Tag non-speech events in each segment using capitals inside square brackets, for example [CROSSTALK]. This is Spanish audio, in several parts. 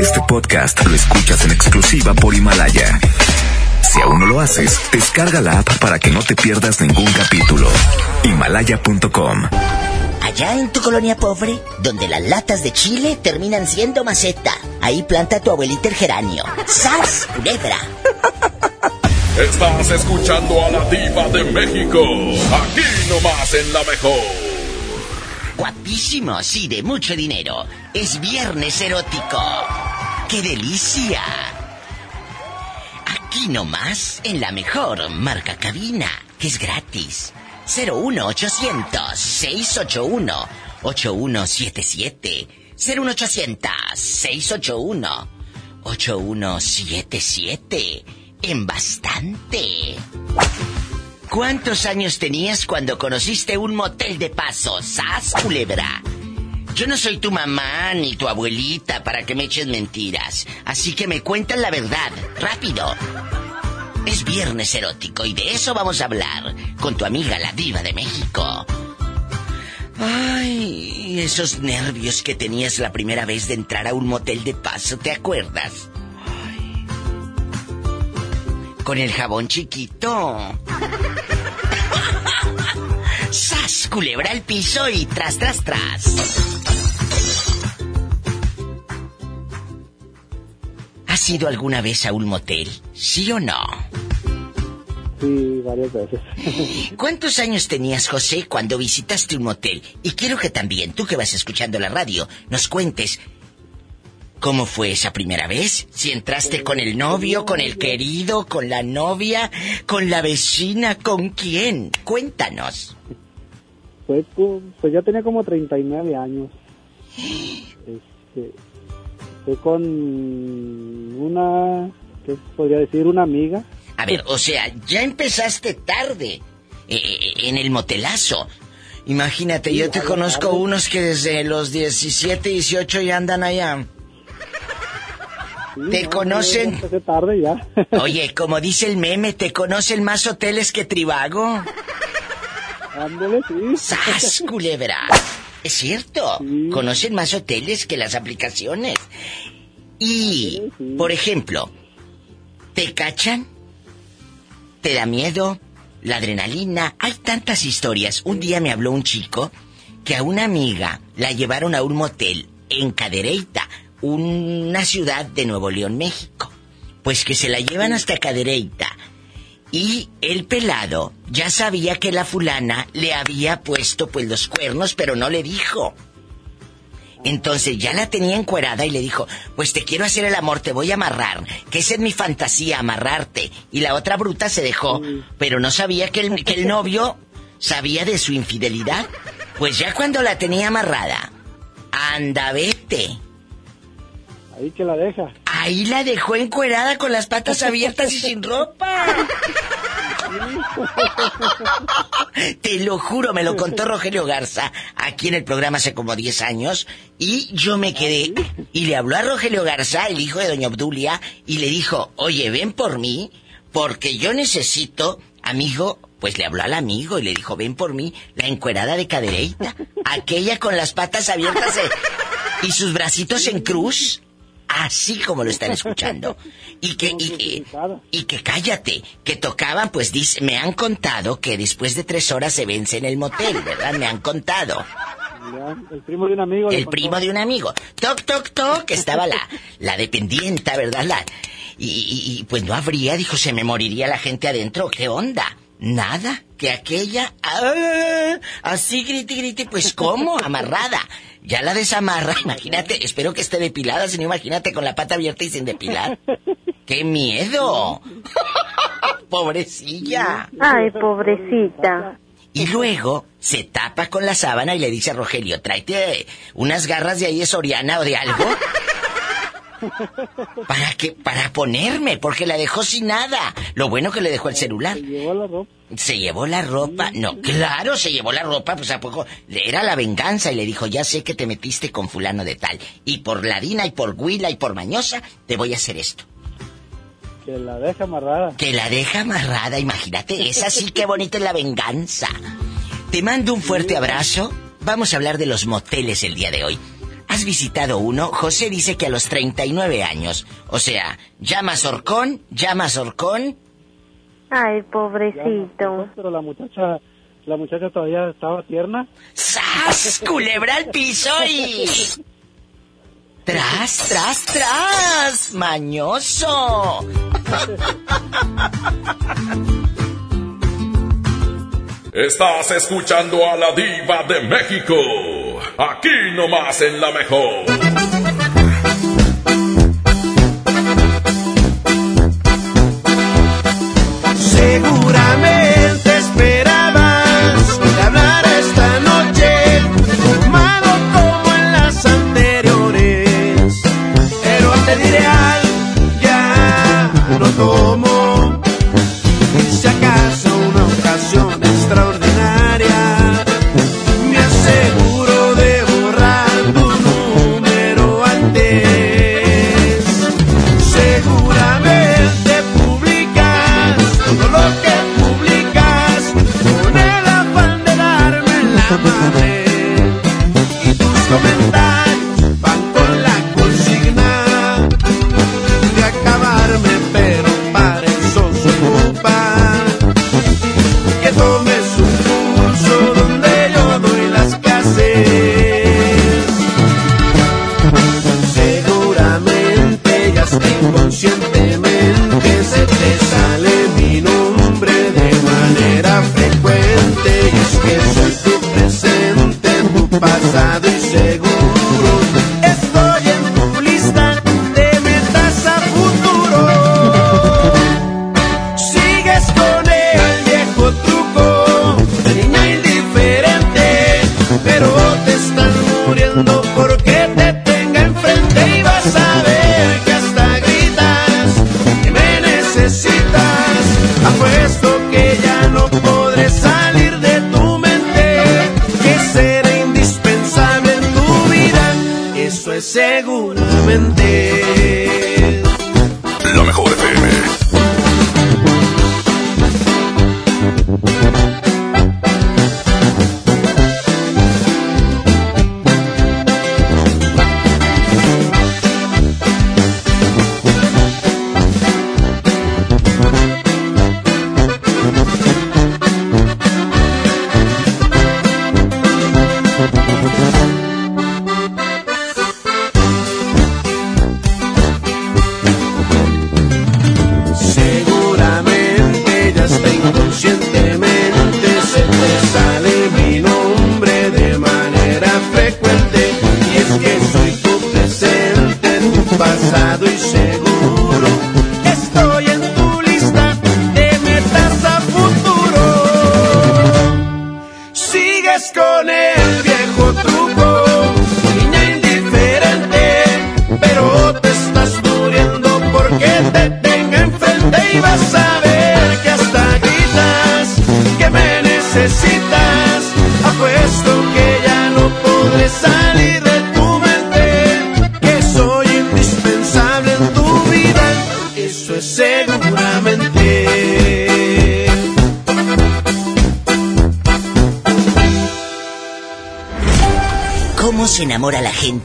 Este podcast lo escuchas en exclusiva por Himalaya. Si aún no lo haces, descarga la app para que no te pierdas ningún capítulo. Himalaya.com Allá en tu colonia pobre, donde las latas de chile terminan siendo maceta, ahí planta tu abuelita el geranio. ¡Sas, culebra! Estás escuchando a la diva de México, aquí nomás en la mejor. Guapísimos y de mucho dinero. Es viernes erótico. ¡Qué delicia! Aquí nomás, en la mejor marca cabina, que es gratis. 01800 681 8177 01800 681 8177 En bastante. ¿Cuántos años tenías cuando conociste un motel de paso? ¡Sas, culebra! Yo no soy tu mamá ni tu abuelita para que me eches mentiras. Así que me cuentan la verdad. ¡Rápido! Es viernes erótico y de eso vamos a hablar con tu amiga la diva de México. Ay, esos nervios que tenías la primera vez de entrar a un motel de paso, ¿te acuerdas? Ay. Con el jabón chiquito. [LAUGHS] ¡Sas! Culebra al piso y tras, tras, tras. ¿Has ido alguna vez a un motel? ¿Sí o no? Sí, varias veces. [LAUGHS] ¿Cuántos años tenías, José, cuando visitaste un motel? Y quiero que también, tú que vas escuchando la radio, nos cuentes cómo fue esa primera vez. Si entraste con el novio, con el querido, con la novia, con la vecina, ¿con quién? Cuéntanos. Pues, pues ya tenía como 39 años. [GASPS] Este, fue con una, ¿qué podría decir? Una amiga. A ver, o sea, ya empezaste tarde eh, eh, en el motelazo. Imagínate, yo te conozco unos que desde los 17, 18 ya andan allá. ¿Te conocen? tarde ya. [LAUGHS] Oye, como dice el meme, ¿te conocen más hoteles que Tribago? Ándale, sí. ¡Sas, culebra! Es cierto, conocen más hoteles que las aplicaciones. Y, por ejemplo, ¿te cachan? ¿Te da miedo? ¿La adrenalina? Hay tantas historias. Un día me habló un chico que a una amiga la llevaron a un motel en Cadereyta, una ciudad de Nuevo León, México. Pues que se la llevan hasta Cadereyta. Y el pelado ya sabía que la fulana le había puesto pues los cuernos, pero no le dijo. Entonces ya la tenía encuerada y le dijo, pues te quiero hacer el amor, te voy a amarrar, que esa es mi fantasía, amarrarte. Y la otra bruta se dejó, pero no sabía que el, que el novio sabía de su infidelidad. Pues ya cuando la tenía amarrada, anda, vete. Ahí que la deja. Ahí la dejó encuerada con las patas abiertas y sin ropa. [LAUGHS] Te lo juro, me lo contó Rogelio Garza aquí en el programa hace como 10 años y yo me quedé y le habló a Rogelio Garza, el hijo de doña Obdulia, y le dijo, oye, ven por mí porque yo necesito, amigo, pues le habló al amigo y le dijo, ven por mí, la encuerada de cadereita, aquella con las patas abiertas y sus bracitos en cruz. Así como lo están escuchando. Y que, y, y, que cállate, que tocaban, pues dice, me han contado que después de tres horas se vence en el motel, ¿verdad? Me han contado. el primo de un amigo. El primo de un amigo. Toc, toc, toc, estaba la, la dependienta, ¿verdad? La, y, y, pues no habría, dijo, se me moriría la gente adentro. ¿Qué onda? Nada, que aquella, ¡ah! así grite, grite, pues ¿cómo? Amarrada. Ya la desamarra, [LAUGHS] imagínate, espero que esté depilada, si no imagínate con la pata abierta y sin depilar. [LAUGHS] ¡Qué miedo! [LAUGHS] Pobrecilla. Ay, pobrecita. Y luego se tapa con la sábana y le dice a Rogelio, tráete unas garras de ahí de Soriana o de algo. ¿Para qué? Para ponerme, porque la dejó sin nada. Lo bueno que le dejó el celular. Se llevó la ropa. Se llevó la ropa. No, claro, se llevó la ropa, pues a poco. Era la venganza y le dijo, ya sé que te metiste con fulano de tal. Y por Ladina y por Huila y por Mañosa, te voy a hacer esto. Que la deja amarrada. Que la deja amarrada, imagínate. Es así que bonita es la venganza. Te mando un fuerte abrazo. Vamos a hablar de los moteles el día de hoy. ¿Has visitado uno? José dice que a los 39 años. O sea, llamas Orcón, llamas Orcón. Ay, pobrecito. Pero la muchacha, la muchacha todavía estaba tierna. ¡Sas! Culebra al piso y... ¡Tras, tras, tras! ¡Mañoso! Estás escuchando a la diva de México. Aquí nomás en la mejor. Seguramente esperabas que hablara esta noche, fumado como en las anteriores. Pero te diré algo, ya no tomo. Tu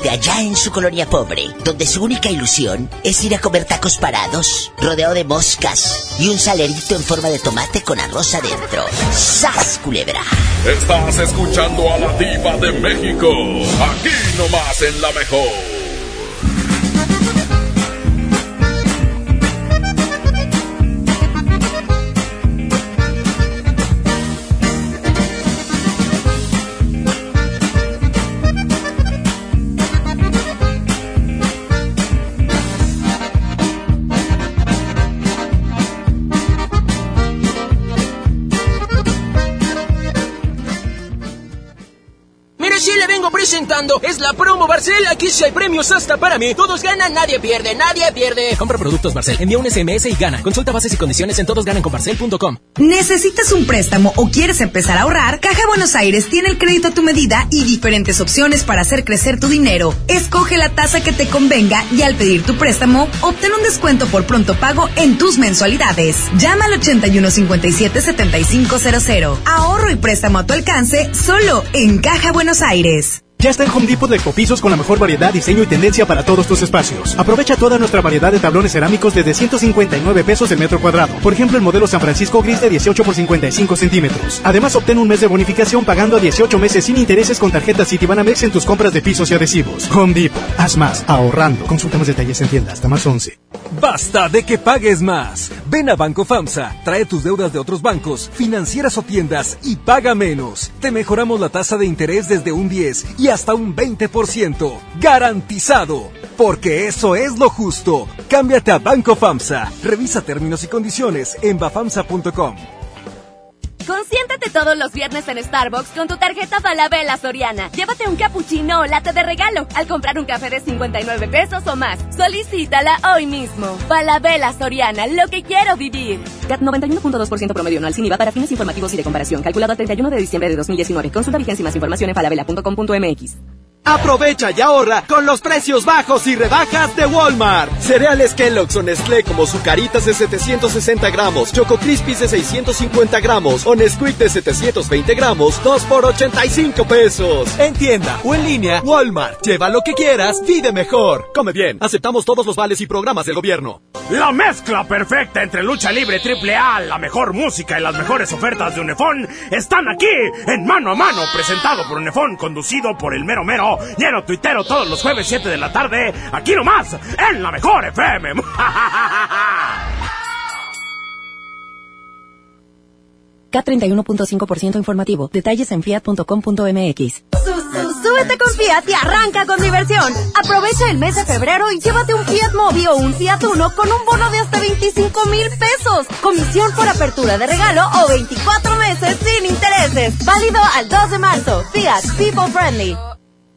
allá en su colonia pobre, donde su única ilusión es ir a comer tacos parados, rodeado de moscas y un salerito en forma de tomate con arroz adentro? ¡Sas, culebra! Estás escuchando a la diva de México. Aquí nomás en la mejor. Barcel. Aquí sí hay premios hasta para mí. Todos ganan, nadie pierde, nadie pierde. Compra productos Barcel, envía un SMS y gana. Consulta bases y condiciones en todosgananconbarcel.com. ¿Necesitas un préstamo o quieres empezar a ahorrar? Caja Buenos Aires tiene el crédito a tu medida y diferentes opciones para hacer crecer tu dinero. Escoge la tasa que te convenga y al pedir tu préstamo, obtén un descuento por pronto pago en tus mensualidades. Llama al 8157-7500. Ahorro y préstamo a tu alcance solo en Caja Buenos Aires. Ya está el Home Depot de Ecopisos con la mejor variedad, diseño y tendencia para todos tus espacios. Aprovecha toda nuestra variedad de tablones cerámicos desde 159 pesos el metro cuadrado. Por ejemplo, el modelo San Francisco Gris de 18 por 55 centímetros. Además, obtén un mes de bonificación pagando a 18 meses sin intereses con tarjeta Citibanamex en tus compras de pisos y adhesivos. Home Depot. Haz más, ahorrando. Consulta más detalles en tienda hasta más 11. Basta de que pagues más. Ven a Banco FAMSA, trae tus deudas de otros bancos, financieras o tiendas y paga menos. Te mejoramos la tasa de interés desde un 10 y hasta un 20%. Garantizado. Porque eso es lo justo. Cámbiate a Banco FAMSA. Revisa términos y condiciones en bafamsa.com. Todos los viernes en Starbucks con tu tarjeta Falabella Soriana. Llévate un cappuccino o latte de regalo al comprar un café de 59 pesos o más. Solicítala hoy mismo. Falabella Soriana, lo que quiero vivir. CAT 91.2% promedio anual sin IVA para fines informativos y de comparación. Calculado el 31 de diciembre de 2019. Consulta vigencia y más información en falabella.com.mx. Aprovecha y ahorra con los precios bajos y rebajas de Walmart. Cereales Kellogg's o Nestlé como Zucaritas de 760 gramos, Choco Crispies de 650 gramos o Nesquik de 720 gramos, 2 por 85 pesos. En tienda o en línea, Walmart. Lleva lo que quieras, vive mejor. Come bien, aceptamos todos los vales y programas del gobierno. La mezcla perfecta entre lucha libre triple A, la mejor música y las mejores ofertas de Unefón están aquí en Mano a Mano, presentado por Unefón, conducido por el mero mero lleno tuitero todos los jueves 7 de la tarde, aquí nomás, en la mejor FM. [LAUGHS] K31.5% informativo. Detalles en fiat.com.mx. Súbete con Fiat y arranca con diversión. Aprovecha el mes de febrero y llévate un Fiat Mobi o un Fiat Uno con un bono de hasta 25 mil pesos. Comisión por apertura de regalo o 24 meses sin intereses. Válido al 2 de marzo. Fiat People Friendly.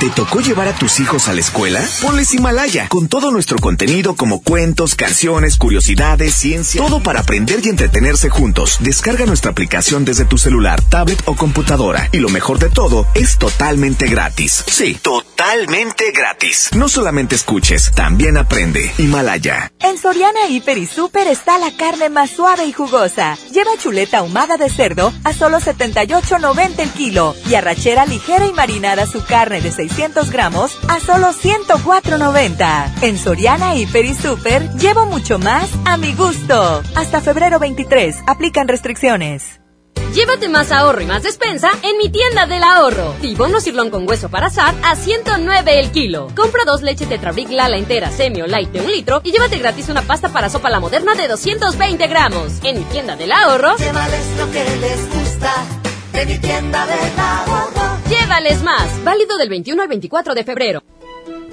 ¿Te tocó llevar a tus hijos a la escuela? Ponles Himalaya, con todo nuestro contenido como cuentos, canciones, curiosidades, ciencia, todo para aprender y entretenerse juntos. Descarga nuestra aplicación desde tu celular, tablet o computadora. Y lo mejor de todo, es totalmente gratis. Sí, totalmente gratis. No solamente escuches, también aprende. Himalaya. En Soriana Hiper y Super está la carne más suave y jugosa. Lleva chuleta ahumada de cerdo a solo 78.90 el kilo y arrachera ligera y marinada su carne de 6 600 gramos a solo 104.90. En Soriana Hiper y Super llevo mucho más a mi gusto. Hasta febrero 23. Aplican restricciones. Llévate más ahorro y más despensa en mi tienda del ahorro. Tibono sirlón con hueso para asar a 109 el kilo. Compra dos leches Tetrabric Lala entera, semi o light de un litro y llévate gratis una pasta para sopa la moderna de 220 gramos. En mi tienda del ahorro. Llévales lo que les gusta de mi tienda del ahorro. Llévales más. Válido del 21 al 24 de febrero.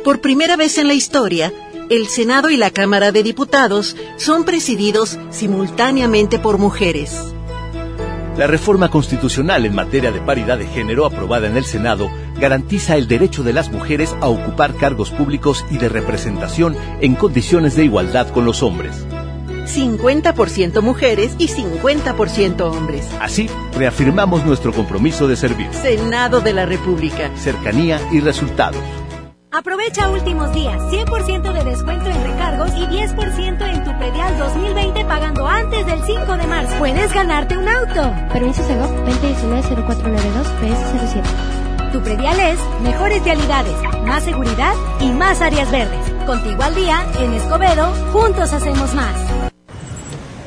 Por primera vez en la historia, el Senado y la Cámara de Diputados son presididos simultáneamente por mujeres. La reforma constitucional en materia de paridad de género aprobada en el Senado garantiza el derecho de las mujeres a ocupar cargos públicos y de representación en condiciones de igualdad con los hombres. 50% mujeres y 50% hombres. Así, reafirmamos nuestro compromiso de servir. Senado de la República. Cercanía y resultados. Aprovecha últimos días, 100% de descuento en recargos y 10% en tu predial 2020 pagando antes del 5 de marzo. Puedes ganarte un auto. Permiso Segov 2019-0492 PS07. Tu predial es mejores realidades, más seguridad y más áreas verdes. Contigo al día, en Escobedo, juntos hacemos más.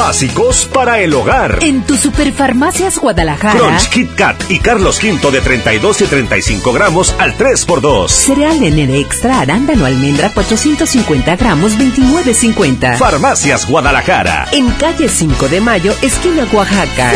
Básicos para el hogar. En tu Superfarmacias Guadalajara. Crunch, Kit Kat y Carlos V de 32 y 35 gramos al 3x2. Cereal en extra arándano almendra 450 gramos 29.50. Farmacias Guadalajara. En calle 5 de Mayo, esquina Oaxaca.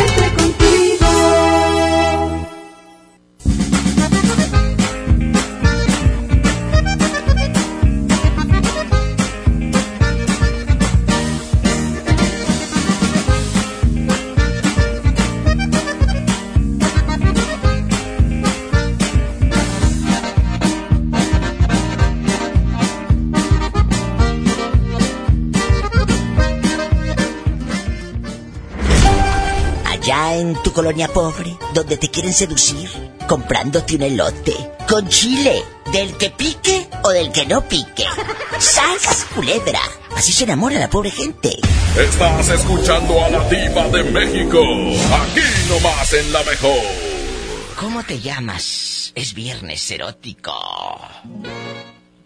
En tu colonia pobre, donde te quieren seducir, comprándote un elote con chile, del que pique o del que no pique. ¡Sas, culebra! Así se enamora la pobre gente. Estás escuchando a la diva de México, aquí nomás en la mejor. ¿Cómo te llamas? Es viernes erótico.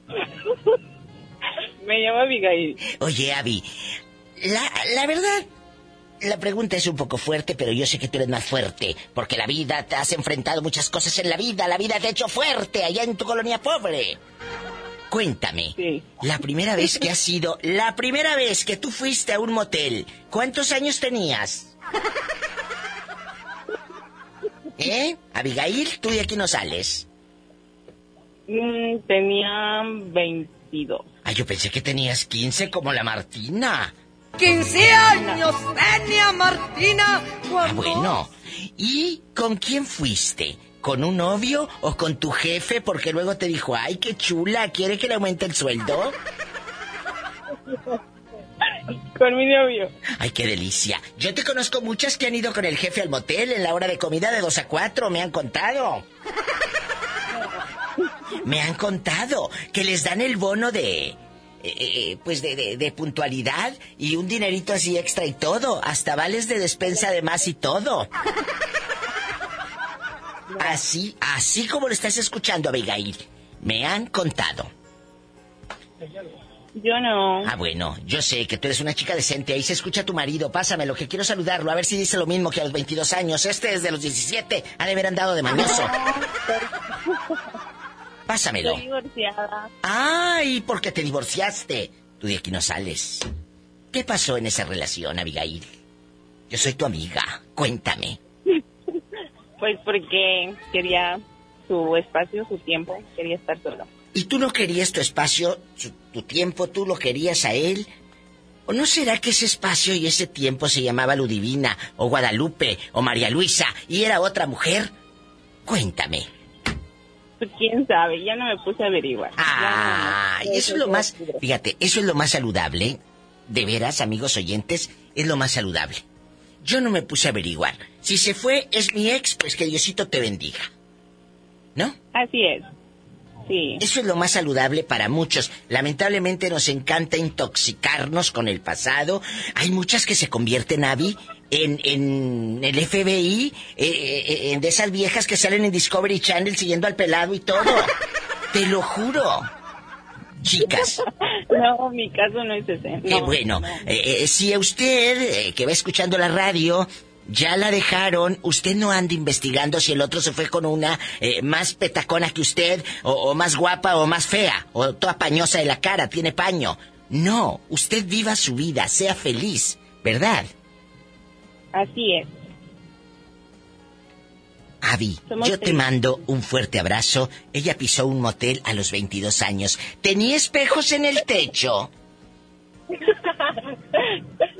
[LAUGHS] Me llamo Abigail. Oye, Abby, la, la verdad, la pregunta es un poco fuerte, pero yo sé que tú eres más fuerte, porque la vida te has enfrentado muchas cosas en la vida, la vida te ha hecho fuerte allá en tu colonia pobre. Cuéntame, la primera vez que has ido, la primera vez que tú fuiste a un motel, ¿cuántos años tenías? ¿Eh? Abigail, tú de aquí no sales. Mm, tenía 22. Ah, yo pensé que tenías 15 como la Martina. 15 años tenía Martina Ah, bueno. ¿Y con quién fuiste? ¿Con un novio o con tu jefe? Porque luego te dijo, ay, qué chula, ¿quiere que le aumente el sueldo? Con mi novio. Ay, qué delicia. Yo te conozco muchas que han ido con el jefe al motel en la hora de comida de 2 a 4, me han contado. [LAUGHS] Me han contado que les dan el bono de... eh, eh, pues de, de- de puntualidad y un dinerito así extra y todo, hasta vales de despensa de más y todo. Así, así como lo estás escuchando, Abigail. Me han contado. Yo no. Ah, bueno, yo sé que tú eres una chica decente. Ahí se escucha a tu marido. Pásamelo, que quiero saludarlo. A ver si dice lo mismo que a los 22 años. Este es de los 17. Ha de haber andado de mañoso. Pásamelo. Estoy divorciada. Ay, ¿por qué te divorciaste? Tú de aquí no sales. ¿Qué pasó en esa relación, Abigail? Yo soy tu amiga. Cuéntame. [LAUGHS] Pues porque quería su espacio, su tiempo. Quería estar solo. ¿Y tú no querías tu espacio, su- tu tiempo, tú lo querías a él? ¿O no será que ese espacio y ese tiempo se llamaba Ludivina, o Guadalupe, o María Luisa, y era otra mujer? Cuéntame. Pues quién sabe, ya no me puse a averiguar. Ah, y eso es lo más, fíjate, eso es lo más saludable. De veras, amigos oyentes, es lo más saludable. Yo no me puse a averiguar. Si se fue, es mi ex, pues que Diosito te bendiga. ¿No? Así es. Sí. Eso es lo más saludable para muchos. Lamentablemente nos encanta intoxicarnos con el pasado. Hay muchas que se convierten, Abby, en, en el FBI, eh, eh, en de esas viejas que salen en Discovery Channel siguiendo al pelado y todo. [LAUGHS] Te lo juro. Chicas. [LAUGHS] No, mi caso no es ese. No, bueno. no. Eh, eh, si a usted, eh, que va escuchando la radio, ya la dejaron, usted no anda investigando si el otro se fue con una eh, más petacona que usted, o, o más guapa o más fea, o toda pañosa de la cara, tiene paño. No, usted viva su vida, sea feliz, ¿verdad? Así es. Avi, Somos yo te mando un fuerte abrazo. Ella pisó un motel a los 22 años. ¿Tenía espejos en el techo? [LAUGHS]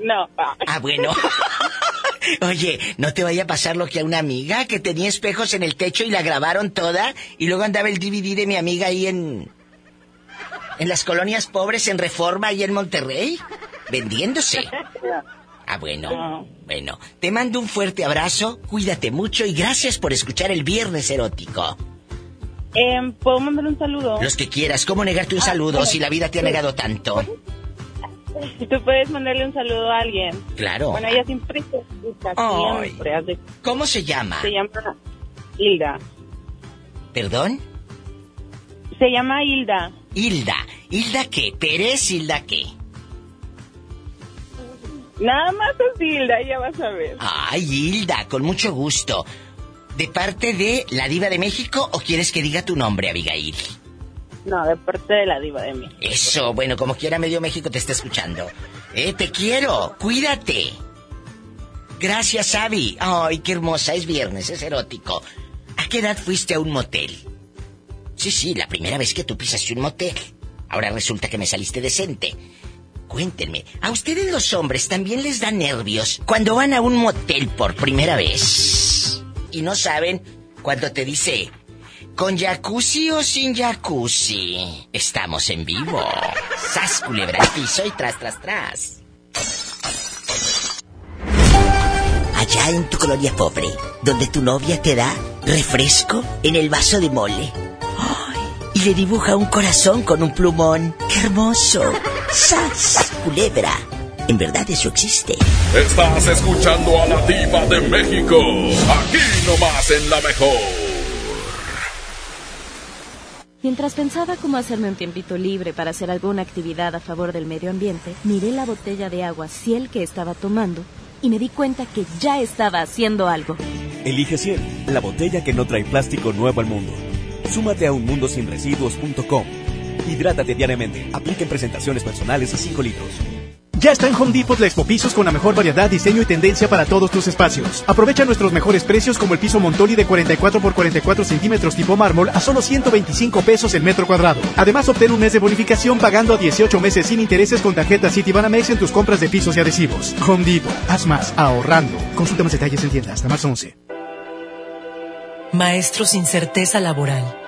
No. Ah, bueno. [LAUGHS] Oye, ¿no te vaya a pasar lo que a una amiga que tenía espejos en el techo y la grabaron toda y luego andaba el DVD de mi amiga ahí en en las colonias pobres en Reforma y en Monterrey vendiéndose? [LAUGHS] Ah, bueno. Bueno, te mando un fuerte abrazo, cuídate mucho y gracias por escuchar el Viernes Erótico. Em, ¿Puedo mandar un saludo? Los que quieras, ¿cómo negarte un saludo si la vida te ha negado tanto? Tú puedes mandarle un saludo a alguien. Claro. Bueno, ella siempre se escucha siempre. ¿Cómo se llama? Se llama Hilda. ¿Perdón? Se llama Hilda. Hilda. ¿Hilda qué? ¿Pérez? ¿Hilda qué? Nada más es Hilda, ya vas a ver. Ay, Hilda, con mucho gusto. ¿De parte de la diva de México o quieres que diga tu nombre, Abigail? No, de parte de la diva de mí. Eso, bueno, como quiera medio México te está escuchando. Eh, te quiero, cuídate. Gracias, Abby. Ay, qué hermosa, es viernes, es erótico. ¿A qué edad fuiste a un motel? Sí, sí, la primera vez que tú pisaste un motel. Ahora resulta que me saliste decente. Cuéntenme, ¿a ustedes los hombres también les da nervios cuando van a un motel por primera vez? Y no saben cuando te dice, ¿con jacuzzi o sin jacuzzi? Estamos en vivo. Sas culebra piso y tras, tras, tras. Allá en tu colonia pobre, donde tu novia te da refresco en el vaso de mole. Y le dibuja un corazón con un plumón. ¡Qué hermoso! ¡Sas! Culebra. En verdad eso existe. Estás escuchando a la diva de México. Aquí nomás en la mejor. Mientras pensaba cómo hacerme un tiempito libre para hacer alguna actividad a favor del medio ambiente, miré la botella de agua Ciel que estaba tomando y me di cuenta que ya estaba haciendo algo. Elige Ciel, la botella que no trae plástico nuevo al mundo. Súmate a unmundosinresiduos.com. Hidrátate diariamente. Apliquen presentaciones personales a 5 litros. Ya está en Home Depot la Expo Pisos con la mejor variedad, diseño y tendencia para todos tus espacios. Aprovecha nuestros mejores precios como el piso Montoli de 44 por 44 centímetros tipo mármol a solo 125 pesos el metro cuadrado. Además, obtén un mes de bonificación pagando a 18 meses sin intereses con tarjeta Citibanamex en tus compras de pisos y adhesivos. Home Depot. Haz más ahorrando. Consulta más detalles en tienda hasta marzo 11. Maestros sin certeza laboral.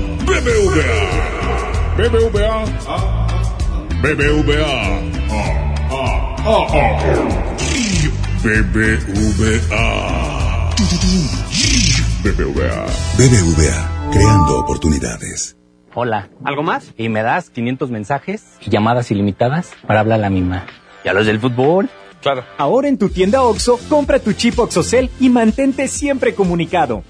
BBVA. BBVA. BBVA. BBVA. BBVA. BBVA, creando oportunidades. Hola. ¿Algo más? Y me das 500 mensajes y llamadas ilimitadas para hablar a la misma. ¿Y a los del fútbol? Claro. Ahora en tu tienda OXO, compra tu chip OXOCEL y mantente siempre comunicado.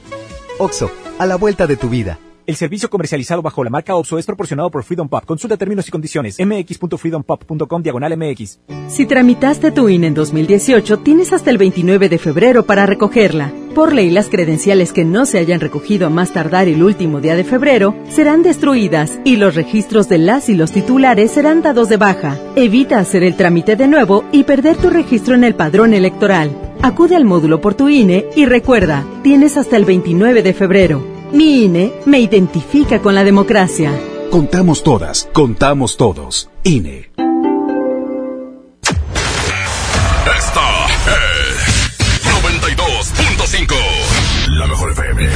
OXO, a la vuelta de tu vida. El servicio comercializado bajo la marca OXO es proporcionado por Freedom Pop. Consulta términos y condiciones. mx.freedompop.com diagonal mx. Si tramitaste tu INE en 2018, tienes hasta el 29 de febrero para recogerla. Por ley, las credenciales que no se hayan recogido a más tardar el último día de febrero serán destruidas y los registros de las y los titulares serán dados de baja. Evita hacer el trámite de nuevo y perder tu registro en el padrón electoral. Acude al módulo por tu INE y recuerda, tienes hasta el 29 de febrero. Mi INE me identifica con la democracia. Contamos todas, contamos todos. INE. Esta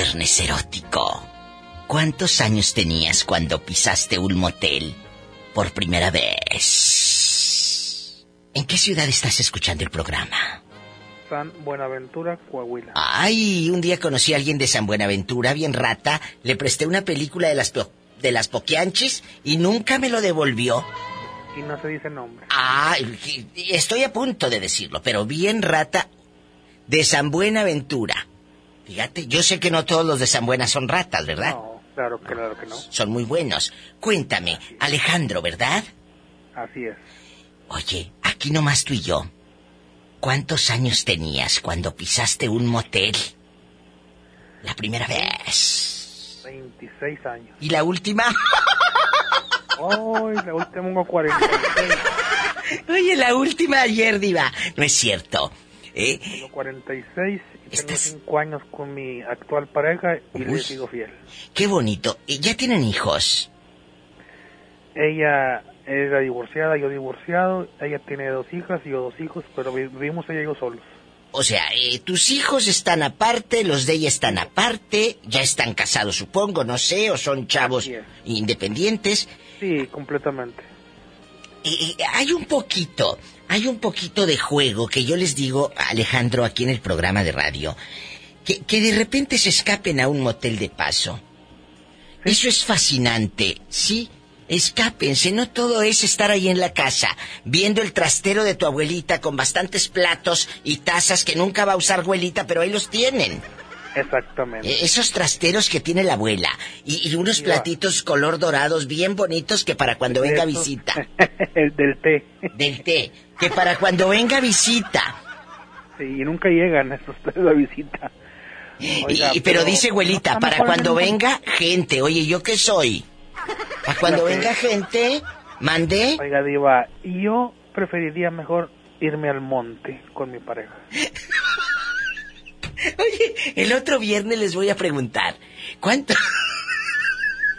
Viernes erótico. ¿Cuántos años tenías cuando pisaste un motel por primera vez? ¿En qué ciudad estás escuchando el programa? San Buenaventura, Coahuila. Ay, un día conocí a alguien de San Buenaventura, bien rata, le presté una película de las po- de las Poquianchis y nunca me lo devolvió. Y no se dice nombre. Ah, estoy a punto de decirlo, pero bien rata de San Buenaventura. Fíjate, yo sé que no todos los de San Buena son ratas, ¿verdad? No, claro, que- claro que no. Son muy buenos. Cuéntame, Alejandro, ¿verdad? Así es. Oye, aquí nomás tú y yo. ¿Cuántos años tenías cuando pisaste un motel? La primera vez. 26 años. ¿Y la última? Ay, la última tengo 46. [LAUGHS] Oye, la última ayer, Diva. No es cierto. ¿Eh? Tengo 46 tengo 5 años con mi actual pareja y le Uy. sigo fiel. Qué bonito. ¿Y ¿Ya tienen hijos? Ella es la divorciada, yo divorciado. Ella tiene dos hijas y yo dos hijos, pero vi- vivimos ella y yo solos. O sea, eh, tus hijos están aparte, los de ella están aparte, ya están casados, supongo, no sé, o son chavos independientes. Sí, completamente. Eh, hay un poquito, hay un poquito de juego que yo les digo, Alejandro, aquí en el programa de radio, que, que de repente se escapen a un motel de paso. Eso es fascinante, ¿sí? Escápense, no todo es estar ahí en la casa, viendo el trastero de tu abuelita con bastantes platos y tazas que nunca va a usar abuelita, pero ahí los tienen. Exactamente. Eh, Esos trasteros que tiene la abuela y, y unos platitos color dorados bien bonitos que para cuando venga visita. El [LAUGHS] del té. Del té. Que para cuando venga visita. Sí, y nunca llegan estos tres a visita. Oiga, y, pero, dice abuelita, no, para cuando no- venga gente. Oye, ¿yo qué soy? Para cuando venga gente, mande. Oiga, Diva, yo preferiría mejor irme al monte con mi pareja. [LAUGHS] El otro viernes les voy a preguntar. ¿Cuánto?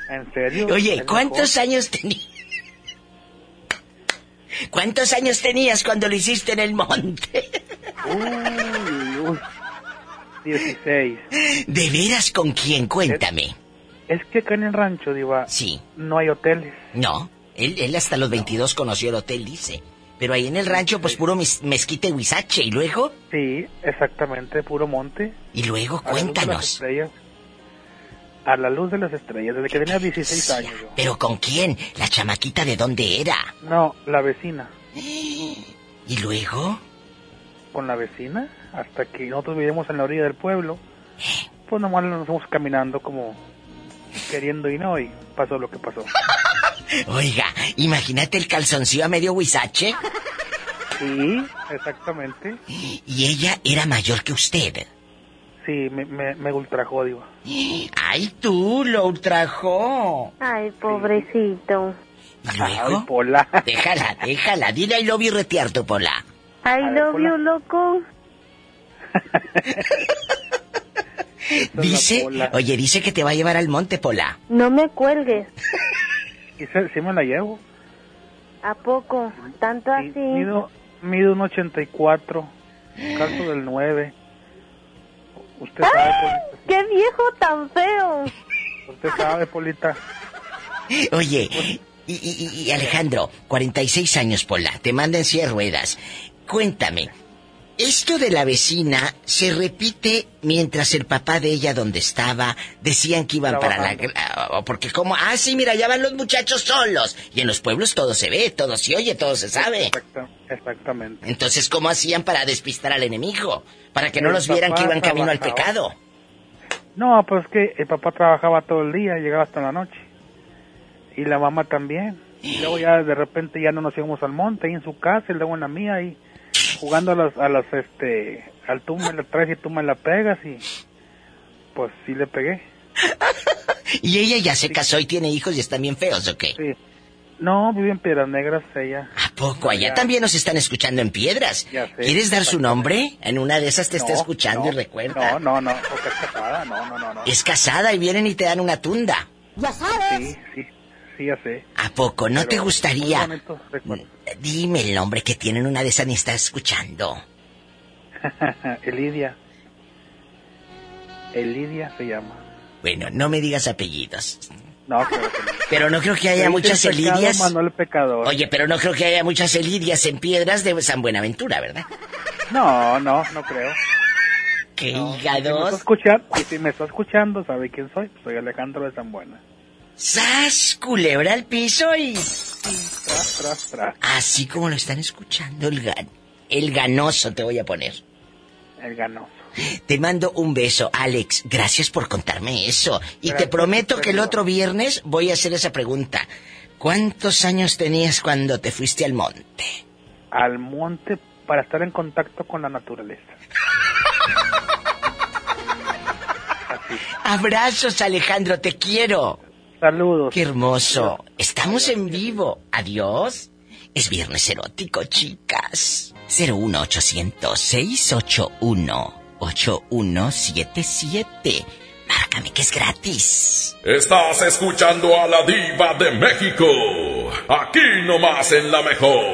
¿En serio? Oye, ¿cuántos mejor. años tenías? ¿Cuántos años tenías cuando lo hiciste en el monte? Uy, uy. 16. ¿De veras con quién? Cuéntame. Es que acá en el rancho, Diva, Sí. no hay hoteles. No, él, él hasta los 22 conoció el hotel, dice. Pero ahí en el rancho, pues puro mezquite huizache. ¿Y luego? Sí, exactamente, puro monte. Y luego, A la luz de las cuéntanos. estrellas. A la luz de las estrellas, desde que tenía 16 años yo. ¿Pero con quién? ¿La chamaquita de dónde era? No, la vecina. [GASPS] ¿Y luego? Con la vecina, hasta que nosotros vivíamos en la orilla del pueblo. [GASPS] Pues nomás nos fuimos caminando como queriendo y no, y pasó lo que pasó. [LAUGHS] Oiga, imagínate el calzoncillo a medio huizache. Sí, exactamente. Y ella era mayor que usted. Sí, me, me, me ultrajó, Diva. ¡Ay, tú lo ultrajó! Ay, pobrecito. ¿Y luego? Pola. [LAUGHS] Déjala, déjala. Dile I love you retearto, Pola. I love you, loco. [LAUGHS] Dice, Pola. oye, dice que te va a llevar al monte, Pola. No me cuelgues. [LAUGHS] Y se- sí me la llevo. ¿A poco? ¿Tanto así? Mido, mido un 84, calzo del 9. Usted sabe, ¡Ay! ¡Qué viejo tan feo! Polita. Usted sabe, Polita. Oye, y, y- y- y Alejandro, 46 años, Pola, te manda en silla de ruedas. Cuéntame, Esto de la vecina se repite mientras el papá de ella donde estaba decían que iban para la porque como ah sí mira ya van los muchachos solos y en los pueblos todo se ve todo se oye todo se sabe. Exactamente. Entonces cómo hacían para despistar al enemigo para que no los vieran que iban camino al pecado. No pues que el papá trabajaba todo el día llegaba hasta la noche. Y la mamá también. Y luego ya de repente ya no nos íbamos al monte ahí en su casa y luego en la mía y jugando a las, a las este, al tú me la traes y tú me la pegas y pues sí le pegué. [LAUGHS] ¿Y ella ya se casó y tiene hijos y están bien feos o qué? Sí. No, vive en Piedras Negras ella. ¿A poco? Allá también nos están escuchando en Piedras. ¿Quieres dar su nombre? En una de esas te está escuchando y recuerda. No, no, no, porque es casada, no, no, no, no. Es casada y vienen y te dan una tunda. Ya sabes. Sí, sí, sí, ya sé. ¿A poco? ¿No te gustaría? Dime el nombre que tienen una de esas ni está escuchando. [LAUGHS] Elidia. Elidia se llama. Bueno, no me digas apellidos. No, Pero no creo que haya muchas Elidias. Manuel Pecador. Oye, pero no creo que haya muchas Elidias en piedras de San Buenaventura, ¿verdad? No, no, no creo. ¿Qué no, hígados? y si me está escuchando, ¿sabe quién soy? Soy Alejandro de San Buena. ¡Sas! Culebra al piso y... Tras, tras, tras. Así como lo están escuchando, el, gan... el ganoso te voy a poner. El ganoso. Te mando un beso, Alex. Gracias por contarme eso. Y te prometo que el otro viernes voy a hacer esa pregunta. ¿Cuántos años tenías cuando te fuiste al monte? Al monte para estar en contacto con la naturaleza. [LAUGHS] Abrazos, Alejandro, te quiero. Saludos. Qué hermoso. Estamos en vivo. Adiós. Es viernes erótico, chicas. 01800 681 8177. Márcame que es gratis. Estás escuchando a la diva de México. Aquí nomás en la mejor.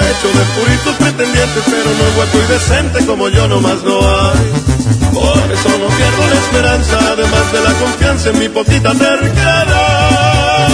Hecho de puritos pretendientes, pero no guapo y decente como yo nomás no hay. Por eso no pierdo la esperanza, además de la confianza en mi poquita terquedad.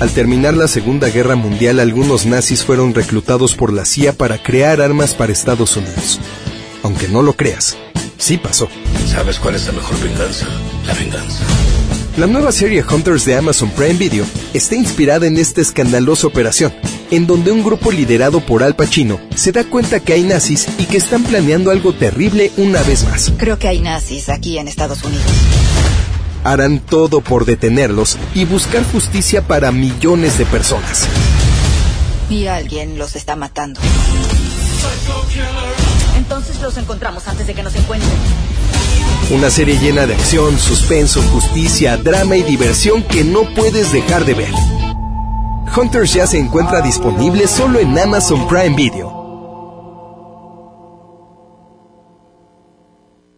Al terminar la Segunda Guerra Mundial, algunos nazis fueron reclutados por la CIA para crear armas para Estados Unidos. Aunque no lo creas, sí pasó. ¿Sabes cuál es la mejor venganza? La venganza. La nueva serie Hunters de Amazon Prime Video está inspirada en esta escandalosa operación, en donde un grupo liderado por Al Pacino se da cuenta que hay nazis y que están planeando algo terrible una vez más. Creo que hay nazis aquí en Estados Unidos harán todo por detenerlos y buscar justicia para millones de personas. Y alguien los está matando. Entonces los encontramos antes de que nos encuentren. Una serie llena de acción, suspenso, justicia, drama y diversión que no puedes dejar de ver. Hunters ya se encuentra disponible solo en Amazon Prime Video.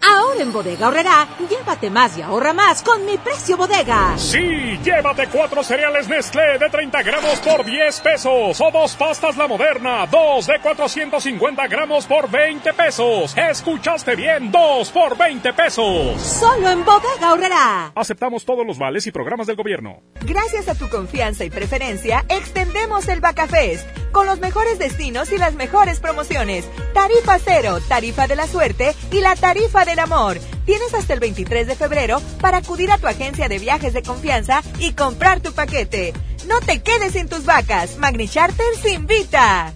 Ahora en Bodega Horrera, llévate más y ahorra más con mi precio bodega. Sí, llévate cuatro cereales Nestlé de 30 gramos por 10 pesos o dos pastas La Moderna, dos de 450 gramos por 20 pesos. Escuchaste bien, dos por 20 pesos. Solo en Bodega Horrera. Aceptamos todos los vales y programas del gobierno. Gracias a tu confianza y preferencia, extendemos el Bacafest con los mejores destinos y las mejores promociones. Tarifa cero, tarifa de la suerte y la tarifa de del amor. Tienes hasta el 23 de febrero para acudir a tu agencia de viajes de confianza y comprar tu paquete. No te quedes sin tus vacas. Magni Charter se invita.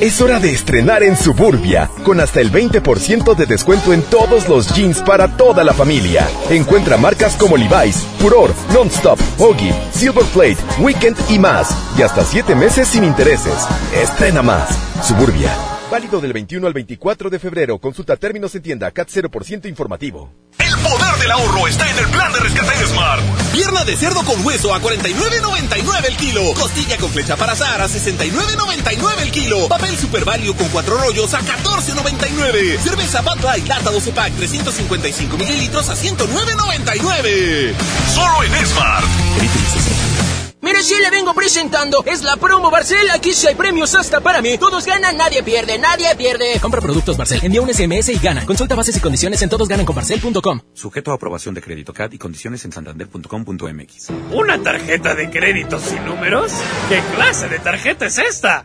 Es hora de estrenar en Suburbia, con hasta el 20% de descuento en todos los jeans para toda la familia. Encuentra marcas como Levi's, Furor, Nonstop, Silver Silverplate, Weekend y más. Y hasta 7 meses sin intereses. Estrena más. Suburbia, Válido del 21 al 24 de febrero. Consulta términos en tienda CAT 0% informativo. El poder del ahorro está en el plan de rescate Smart. Pierna de cerdo con hueso a 49.99 el kilo. Costilla con flecha para azar a 69.99 el kilo. Papel Super Value con cuatro rollos a 14.99. Cerveza Bud Light lata 12 pack 355 mililitros a 109.99. Solo en Smart. Mire, si le vengo presentando, es la promo Barcel. Aquí sí hay premios hasta para mí. Todos ganan, nadie pierde, nadie pierde. Compra productos Barcel, envía un SMS y gana. Consulta bases y condiciones en todosgananconbarcel.com. Sujeto a aprobación de crédito CAD y condiciones en santander.com.mx. ¿Una tarjeta de crédito sin números? ¿Qué clase de tarjeta es esta?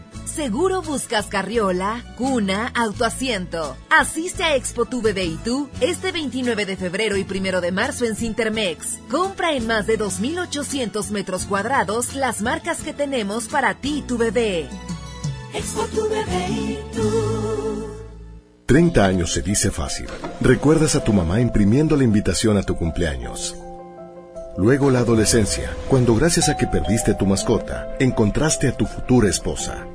Seguro buscas carriola, cuna, autoasiento. Asiste a Expo Tu Bebé y tú este 29 de febrero y 1 de marzo en Cintermex. Compra en más de 2.800 metros cuadrados las marcas que tenemos para ti y tu bebé. Expo Tu Bebé y tú. 30 años se dice fácil. Recuerdas a tu mamá imprimiendo la invitación a tu cumpleaños. Luego la adolescencia, cuando gracias a que perdiste tu mascota, encontraste a tu futura esposa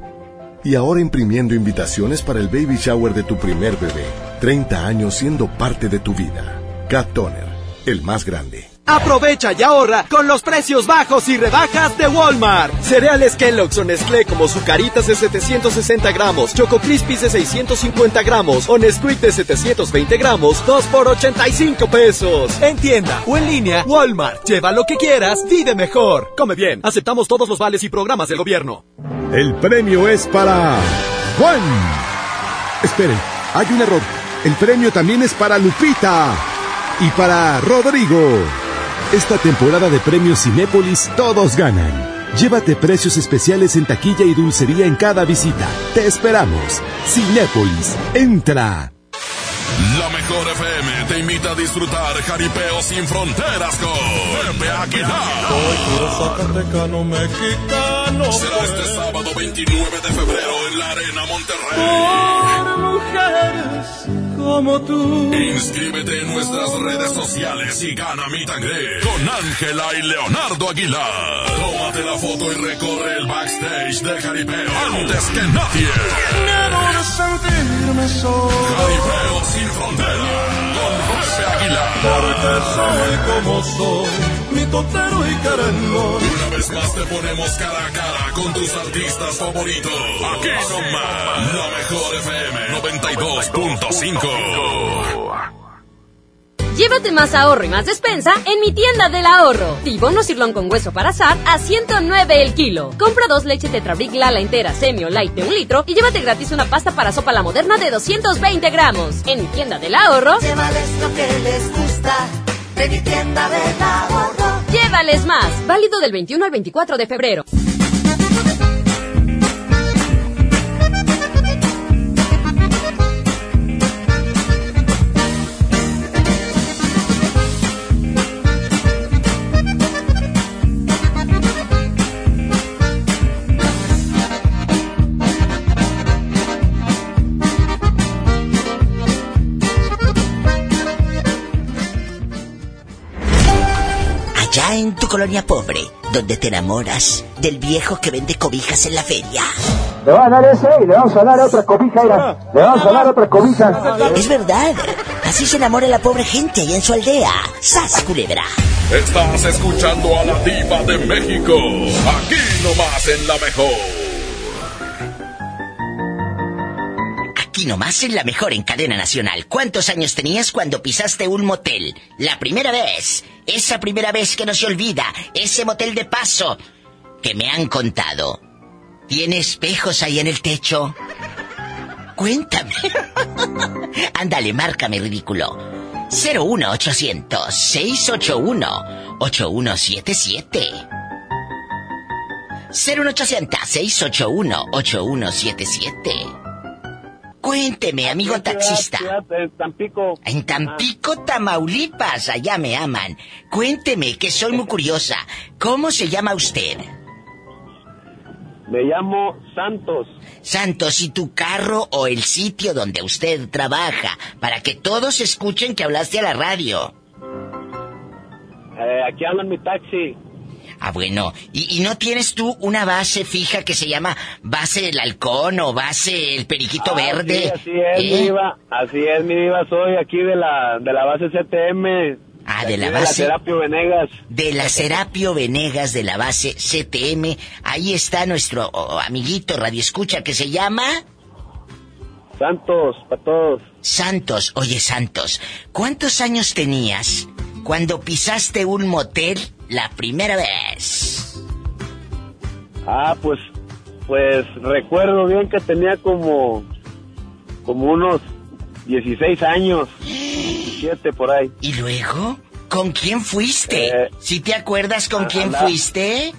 y ahora imprimiendo invitaciones para el baby shower de tu primer bebé. 30 años siendo parte de tu vida. Cat Toner, el más grande. Aprovecha y ahorra con los precios bajos y rebajas de Walmart. Cereales Kellogg's o Nestlé como Zucaritas de 760 gramos, Choco Crispies de 650 gramos o de 720 gramos, 2 por 85 pesos. En tienda o en línea, Walmart. Lleva lo que quieras, vive mejor. Come bien, aceptamos todos los vales y programas del gobierno. El premio es para Juan. Esperen, hay un error. El premio también es para Lupita y para Rodrigo. Esta temporada de premios Cinépolis todos ganan. Llévate precios especiales en taquilla y dulcería en cada visita. Te esperamos. Cinépolis, entra. La mejor FM te invita a disfrutar Jaripeo sin fronteras con Pepe Aguilar. Zacatecano mexicano. Será este sábado 29 de febrero en la Arena Monterrey. Por mujeres como tú. Inscríbete en nuestras redes sociales y gana mi tangre con Ángela y Leonardo Aguilar. Tómate la foto y recorre el backstage de Jaripeo antes que nadie. Quiero sentirme solo. Jaripeo sin frontera con José Aguilar. Porque soy como soy, mi totero y querendón. Una vez más te ponemos cara a cara con tus artistas favoritos. Aquí nomás, la mejor FM 92.5. Llévate más ahorro y más despensa en mi tienda del ahorro. Tibono sirlón con hueso para asar a 109 el kilo. Compra dos leches Tetrabric Lala entera, semi o light de un litro y llévate gratis una pasta para sopa la moderna de 220 gramos. En mi tienda del ahorro. Llévales lo que les gusta de mi tienda del ahorro. Llévales más. Válido del 21 al 24 de febrero. En tu colonia pobre, donde te enamoras del viejo que vende cobijas en la feria. Le van a dar ese y le vamos a dar otra cobija, era. Le vamos a dar otra cobija. Es verdad. Así se enamora la pobre gente allá en su aldea. ¡Sas, culebra! Estás escuchando a la diva de México. Aquí nomás en la mejor. Aquí nomás en la mejor en cadena nacional. ¿Cuántos años tenías cuando pisaste un motel? La primera vez. Esa primera vez que no se olvida. Ese motel de paso. Que me han contado. ¿Tiene espejos ahí en el techo? Cuéntame. [LAUGHS] Ándale, márcame, ridículo. 01800 681 8177 01800 681 8177 Cuénteme, amigo taxista. En Tampico. En Tampico, Tamaulipas, allá me aman. Cuénteme, que soy muy curiosa. ¿Cómo se llama usted? Me llamo Santos. Santos, ¿y tu carro o el sitio donde usted trabaja? Para que todos escuchen que hablaste a la radio. Eh, aquí hablo en mi taxi. Ah, bueno. ¿Y, ¿Y, no tienes tú una base fija que se llama base el halcón o base el periquito Ah, verde? sí, así es, ¿Eh? mi diva. Así es, mi diva. Soy aquí de la, de la base CTM. Ah, de la base. Serapio Venegas. De la Serapio Venegas de la base CTM. Ahí está nuestro oh, amiguito Radio Escucha que se llama. Santos, para todos. Santos, oye Santos, ¿cuántos años tenías cuando pisaste un motel la primera vez? Ah, pues, pues recuerdo bien que tenía como, como unos 16 años, 17 por ahí. ¿Y luego? ¿Con quién fuiste? Eh, ¿Si te acuerdas con quién fuiste?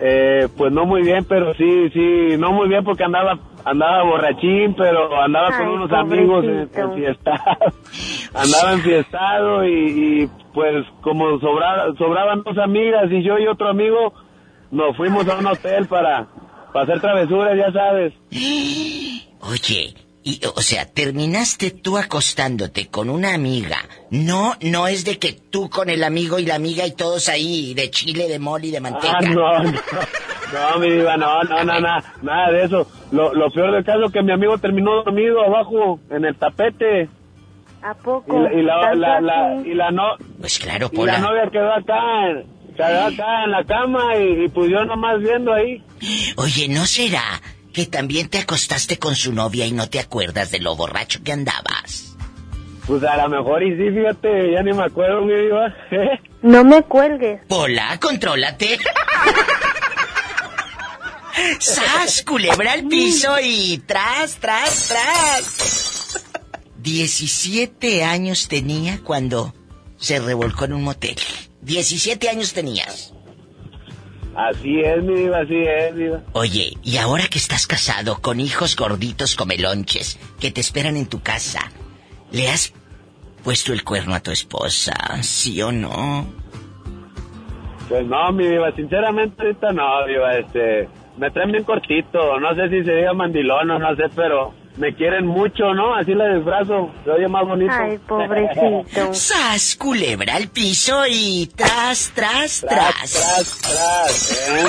Eh, pues no muy bien, pero sí, sí, no muy bien porque andaba, andaba borrachín, pero andaba con unos amigos en, pobrecito. enfiestado. [LAUGHS] andaba enfiestado y, y pues como sobra- sobraban dos amigas y yo y otro amigo, nos fuimos a un hotel para, para hacer travesuras, ya sabes. [GASPS] Oye, y, o sea, terminaste tú acostándote con una amiga. No, no es de que tú con el amigo y la amiga y todos ahí de chile, de mole y de manteca. Ah, no, [LAUGHS] no, no, mi diva, no, no, no, nada, nada de eso. Lo, lo peor del caso es que mi amigo terminó dormido abajo en el tapete. ¿A poco? Y la, y la, ¿Tanto la, la- así? y la no, Pues claro, y la Pola. novia quedó acá, en- quedó acá en la cama y, y pues yo nomás viendo ahí. Oye, ¿no será que también te acostaste con su novia y no te acuerdas de lo borracho que andabas? Pues a lo mejor y sí, fíjate, ya ni me acuerdo, mi diva. [LAUGHS] No me cuelgues. Pola, contrólate. [LAUGHS] ¡Sas! Culebra al piso y tras, tras, tras. 17 años tenía cuando se revolcó en un motel. 17 años tenías. Así es, mi diva, así es, diva. Oye, y ahora que estás casado con hijos gorditos comelonches que te esperan en tu casa, ¿le has puesto el cuerno a tu esposa? ¿Sí o no? Pues no, mi diva, sinceramente ahorita no, diva, este, me traen bien cortito, no sé si se diga mandilón o no sé, pero me quieren mucho, ¿no? Así la disfrazo, se oye más bonito. Ay, [LAUGHS] pobrecito. ¡Sas! Culebra al piso y tras, tras, tras. tras, ¿eh?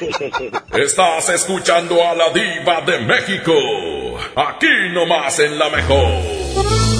[LAUGHS] Estás escuchando a la diva de México. Aquí nomás en la mejor.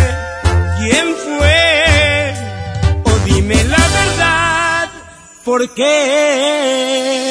¿por qué?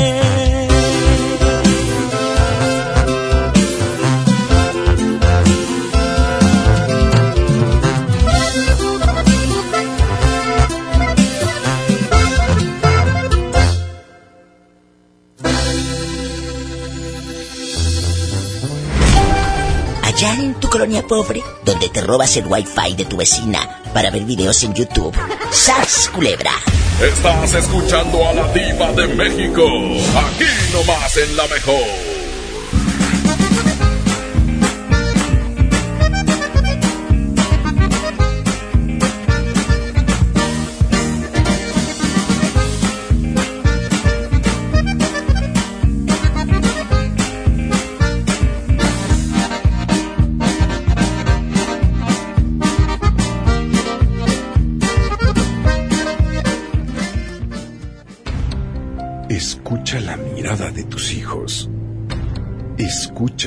Allá en tu colonia pobre, donde te robas el wifi de tu vecina para ver videos en YouTube. ¡Sas, culebra! Estás escuchando a la diva de México. Aquí nomás en la mejor.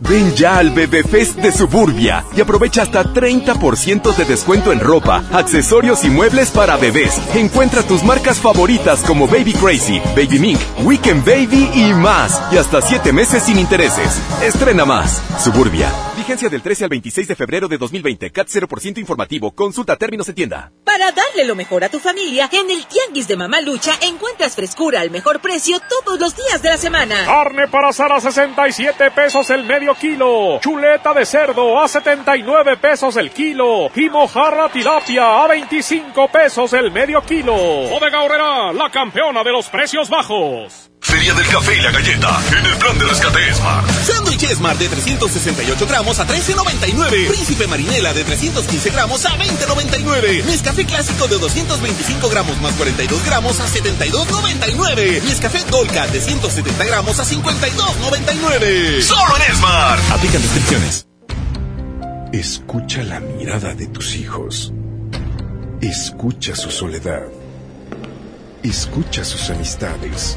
Ven ya al Bebé Fest de Suburbia y aprovecha hasta 30% de descuento en ropa, accesorios y muebles para bebés. Encuentra tus marcas favoritas como Baby Crazy, Baby Mink, Weekend Baby y más. Y hasta 7 meses sin intereses. Estrena más. Suburbia. Vigencia del 13 al 26 de febrero de 2020. CAT 0% informativo. Consulta términos en tienda. Para darle lo mejor a tu familia, en el Tianguis de Mamalucha encuentras frescura al mejor precio todos los días de la semana. Carne para asar a 67 pesos el medio kilo. Chuleta de cerdo a 79 pesos el kilo. Y mojarra tilapia a 25 pesos el medio kilo. Bodega Horrera, la campeona de los precios bajos. Feria del Café y la Galleta en el plan de rescate Smart. Sándwich Smart de 368 gramos a 13.99. Príncipe Marinela de 315 gramos a 20.99. Nescafé Clásico de 225 gramos más 42 gramos a 72.99. Nescafé Dolca de 170 gramos a 52.99. Solo en Smart. Aplican descripciones. Escucha la mirada de tus hijos. Escucha su soledad. Escucha sus amistades.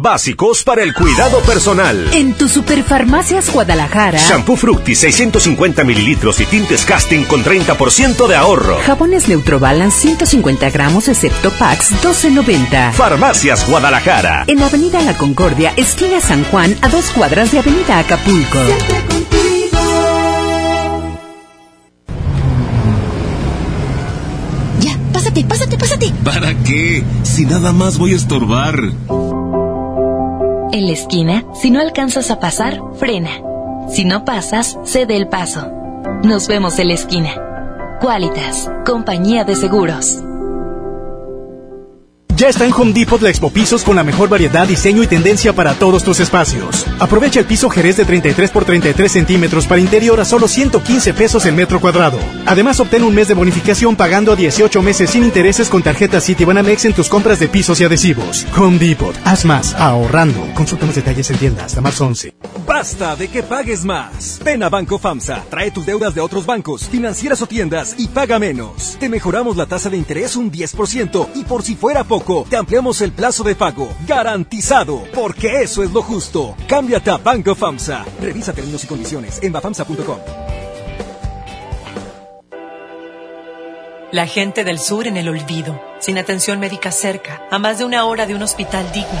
Básicos para el cuidado personal. En tu Superfarmacias Guadalajara. Shampoo Fructi 650 mililitros y tintes casting con 30% de ahorro. Jabones Neutrobalance 150 gramos excepto packs 12.90. Farmacias Guadalajara. En Avenida La Concordia, esquina San Juan, a dos cuadras de Avenida Acapulco. Ya, pásate, pásate, pásate. ¿Para qué? Si nada más voy a estorbar. En la esquina, si no alcanzas a pasar, frena. Si no pasas, cede el paso. Nos vemos en la esquina. Qualitas, compañía de seguros. Ya está en Home Depot la Expo Pisos con la mejor variedad, diseño y tendencia para todos tus espacios. Aprovecha el piso Jerez de 33 por 33 centímetros para interior a solo 115 pesos el metro cuadrado. Además, obtén un mes de bonificación pagando a 18 meses sin intereses con tarjeta Citibanamex en tus compras de pisos y adhesivos. Home Depot, haz más, ahorrando. Consulta más detalles en tienda hasta marzo 11. Basta de que pagues más. Ven a Banco FAMSA, trae tus deudas de otros bancos, financieras o tiendas y paga menos. Te mejoramos la tasa de interés un 10% y por si fuera poco, te ampliamos el plazo de pago. Garantizado, porque eso es lo justo. Banco FAMSA. Revisa términos y condiciones en. La gente del sur en el olvido, sin atención médica cerca, a más de una hora de un hospital digno.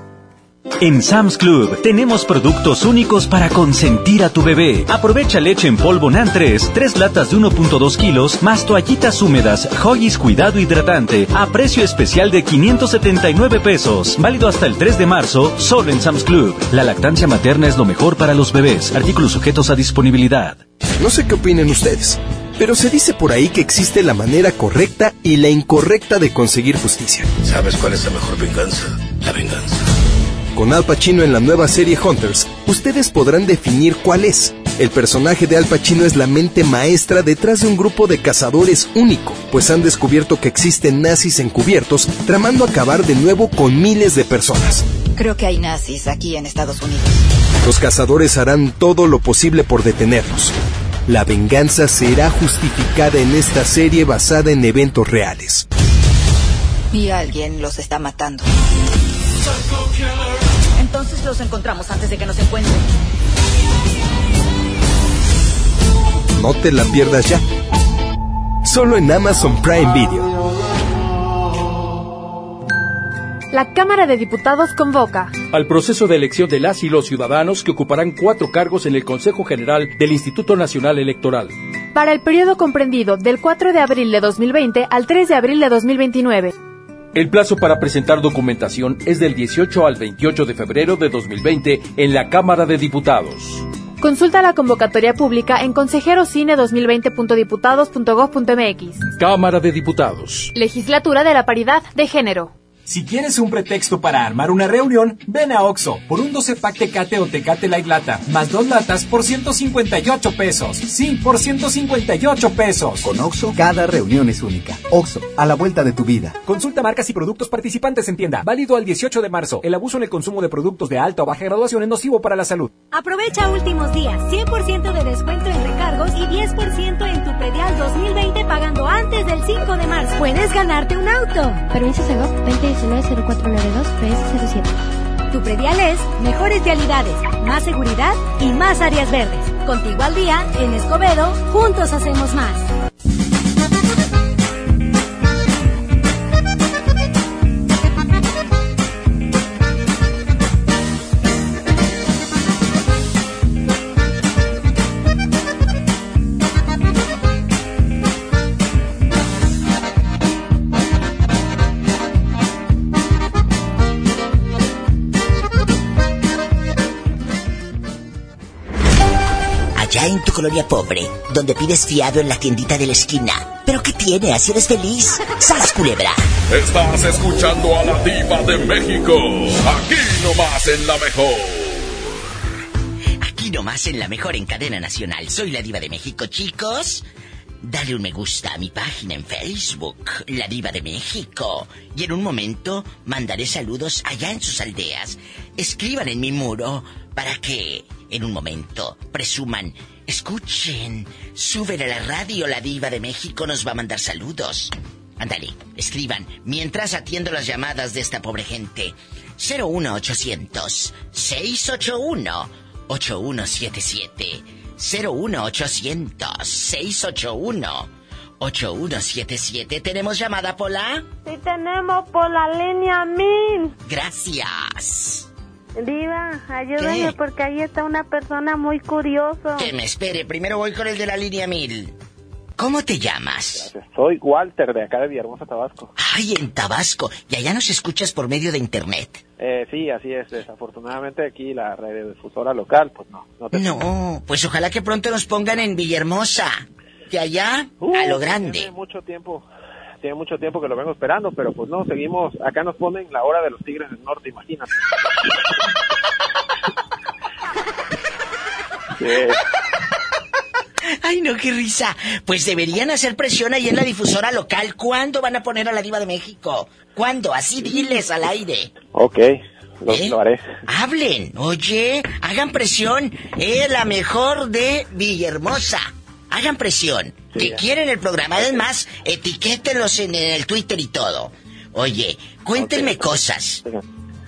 En Sam's Club tenemos productos únicos para consentir a tu bebé. Aprovecha leche en polvo NAN 3, 3 latas de 1.2 kilos, más toallitas húmedas, Hoggies Cuidado Hidratante, a precio especial de 579 pesos. Válido hasta el 3 de marzo, solo en Sam's Club. La lactancia materna es lo mejor para los bebés. Artículos sujetos a disponibilidad. No sé qué opinen ustedes, pero se dice por ahí que existe la manera correcta y la incorrecta de conseguir justicia. ¿Sabes cuál es la mejor venganza? La venganza. Con Al Pacino en la nueva serie Hunters, ustedes podrán definir cuál es El personaje de Al Pacino es la mente maestra detrás de un grupo de cazadores único, pues han descubierto que existen nazis encubiertos tramando acabar de nuevo con miles de personas. Creo que hay nazis aquí en Estados Unidos. Los cazadores harán todo lo posible por detenerlos. La venganza será justificada en esta serie basada en eventos reales. Y alguien los está matando. Entonces los encontramos antes de que nos encuentren. No te la pierdas ya. Solo en Amazon Prime Video. La Cámara de Diputados convoca al proceso de elección de las y los ciudadanos que ocuparán cuatro cargos en el Consejo General del Instituto Nacional Electoral. Para el periodo comprendido del 4 de abril de 2020 al 3 de abril de 2029. El plazo para presentar documentación es del 18 al 28 de febrero de 2020 en la Cámara de Diputados. Consulta la convocatoria pública en consejerocine2020.diputados.gov.mx. Cámara de Diputados. Legislatura de la Paridad de Género. Si quieres un pretexto para armar una reunión, ven a Oxo por un 12 pack Tecate o Tecate Light Lata, más dos latas por 158 pesos. Sí, por 158 pesos. Con Oxo, cada reunión es única. Oxo, a la vuelta de tu vida. Consulta marcas y productos participantes en tienda. Válido al 18 de marzo. El abuso en el consumo de productos de alta o baja graduación es nocivo para la salud. Aprovecha últimos días. 100% de descuento en recargos y 10% en tu predial 2020 pagando antes del 5 de marzo. Puedes ganarte un auto. Permiso Segov 20 0492 PS07. Tu predial es mejores realidades, más seguridad y más áreas verdes. Contigo al día, en Escobedo, juntos hacemos más. En tu colonia pobre, donde pides fiado en la tiendita de la esquina. ¿Pero qué tiene? ¿Así eres feliz? ¡Sas, culebra! Estás escuchando a la diva de México, aquí nomás en La Mejor. Aquí nomás en La Mejor en cadena nacional. Soy la diva de México, chicos. Dale un me gusta a mi página en Facebook, La Diva de México. Y en un momento mandaré saludos allá en sus aldeas. Escriban en mi muro para que en un momento presuman Escuchen, suben a la radio, la diva de México nos va a mandar saludos. Ándale, escriban, mientras atiendo las llamadas de esta pobre gente. 01800 681 8177 01800 681 8177 ¿Tenemos llamada, Pola? Sí, tenemos por la línea 1000. Gracias. Diva, ayúdame porque ahí está una persona muy curiosa. Que me espere, primero voy con el de la línea 1000. ¿Cómo te llamas? Soy Walter de acá de Villahermosa, Tabasco. Ay, en Tabasco. ¿Y allá nos escuchas por medio de internet? Eh, sí, así es. Desafortunadamente aquí la radiodifusora local, pues no. No, no, pues ojalá que pronto nos pongan en Villahermosa. De allá a lo grande. Tiene mucho tiempo tiene mucho tiempo que lo vengo esperando, pero pues no, seguimos, acá nos ponen la hora de los Tigres del Norte, imagínate. [LAUGHS] Ay, no, qué risa. Pues deberían hacer presión ahí en la difusora local. ¿Cuándo van a poner a la diva de México? ¿Cuándo? Así diles al aire. Ok, lo, ¿Eh? haré. Hablen, oye, hagan presión. Es la mejor de Villahermosa. Hagan presión. que quieren el programa. Además, etiquétenlos en, el Twitter y todo. Oye, cuéntenme cosas.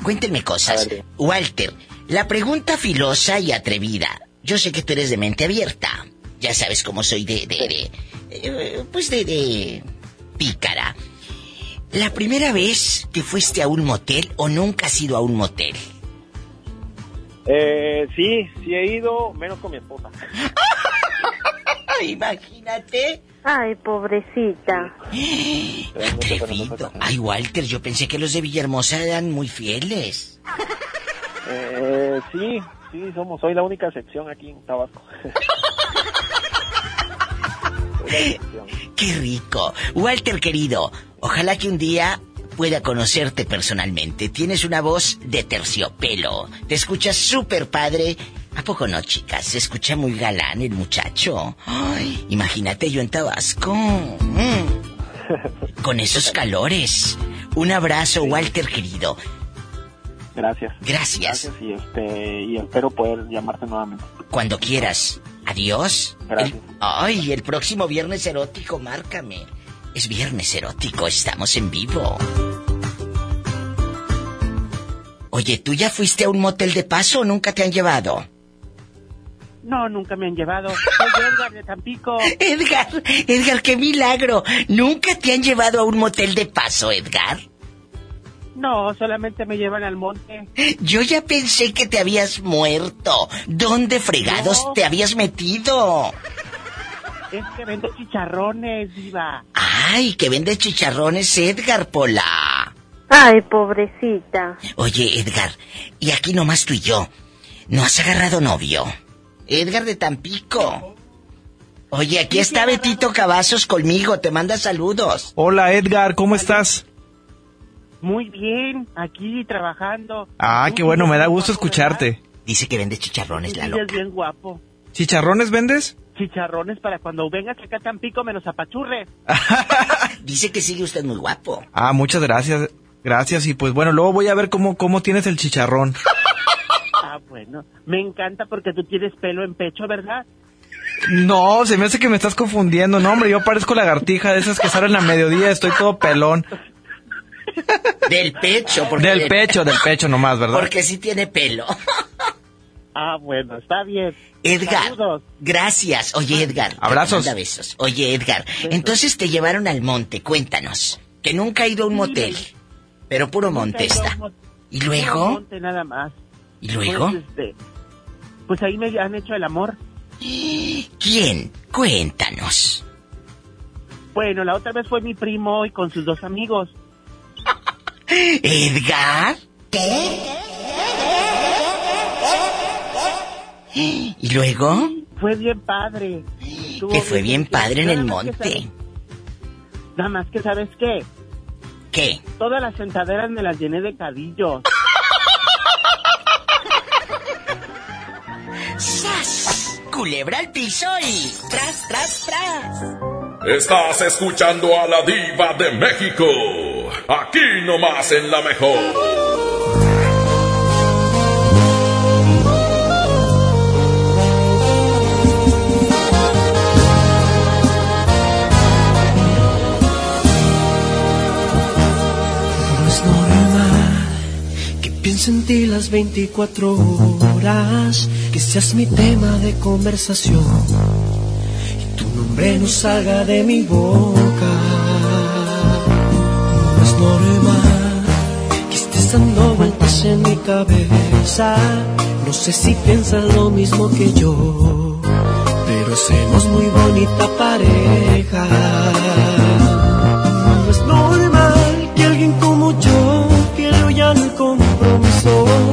Cuéntenme cosas. Walter, la pregunta filosa y atrevida. Yo sé que tú eres de mente abierta. Ya sabes cómo soy de... de, eh, pues de, de... pícara. ¿La primera vez que fuiste a un motel o nunca has ido a un motel? Eh, sí, sí he ido, menos con mi esposa. [LAUGHS] [LAUGHS] Imagínate. Ay, pobrecita. Atrevido. Ay, Walter, yo pensé que los de Villahermosa eran muy fieles. Eh, sí, sí, somos, soy la única excepción aquí en Tabasco. [LAUGHS] Qué rico. Walter, querido, ojalá que un día pueda conocerte personalmente. Tienes una voz de terciopelo. Te escuchas súper padre ¿A poco no, chicas? Se escucha muy galán el muchacho. Ay, imagínate yo en Tabasco. Mm. Con esos calores. Un abrazo, Walter querido. Gracias. Gracias. Gracias y, este, y espero poder llamarte nuevamente. Cuando quieras. Adiós. Gracias. El- ay, el próximo viernes erótico, márcame. Es viernes erótico, estamos en vivo. Oye, ¿tú ya fuiste a un motel de paso o nunca te han llevado? No, nunca me han llevado. Soy Edgar de Tampico. [LAUGHS] Edgar, Edgar, qué milagro. ¿Nunca te han llevado a un motel de paso, Edgar? No, solamente me llevan al monte. Yo ya pensé que te habías muerto. ¿Dónde fregados No. te habías metido? Es que vendo chicharrones, diva. Ay, que vende chicharrones Edgar Pola. Ay, pobrecita. Oye, Edgar, y aquí nomás tú y yo. ¿No has agarrado novio? Edgar de Tampico. Oye, aquí está Betito Cavazos conmigo, te manda saludos. Hola Edgar, ¿cómo estás? Muy bien, aquí trabajando. Ah, qué bueno, me da gusto escucharte. Dice que vende chicharrones, la Sí, loca. es bien guapo. ¿Chicharrones vendes? Chicharrones para cuando vengas acá a Tampico me los apachurres. [LAUGHS] Dice que sigue usted muy guapo. Ah, muchas gracias. Gracias y pues bueno, luego voy a ver cómo, cómo tienes el chicharrón. [LAUGHS] Bueno. Me encanta porque tú tienes pelo en pecho, ¿verdad? No, se me hace que me estás confundiendo. No, hombre, yo parezco lagartija de esas que salen a mediodía, estoy todo pelón. Del pecho, porque... Del pecho, del pecho nomás, ¿verdad? Porque sí tiene pelo. Ah, bueno, está bien. Edgar, Saludos. gracias. Oye, Edgar. Abrazos. besos. Oye, Edgar, entonces te llevaron al monte, cuéntanos. Que nunca ha ido a un motel. Pero puro monte he está. mot- ¿Y luego? monte nada más. ¿Y luego? Pues, este, pues ahí me han hecho el amor. ¿Quién? Cuéntanos. Bueno, la otra vez fue mi primo y con sus dos amigos. [LAUGHS] ¿Edgar? ¿Y luego? Fue bien padre. Estuvo Que fue bien padre en el monte. Nada más que, ¿sabes qué? ¿Qué? Todas las sentaderas me las llené de cadillos. ¡Sas! Culebra al piso y tras, tras, tras. Estás escuchando a la diva de México. Aquí nomás en la mejor. Las 24 horas, que seas mi tema de conversación y tu nombre no salga de mi boca. No es normal que estés dando vueltas en mi cabeza, no sé si piensas lo mismo que yo, pero somos muy bonita pareja. No es normal que alguien como yo quiera ya el compromiso.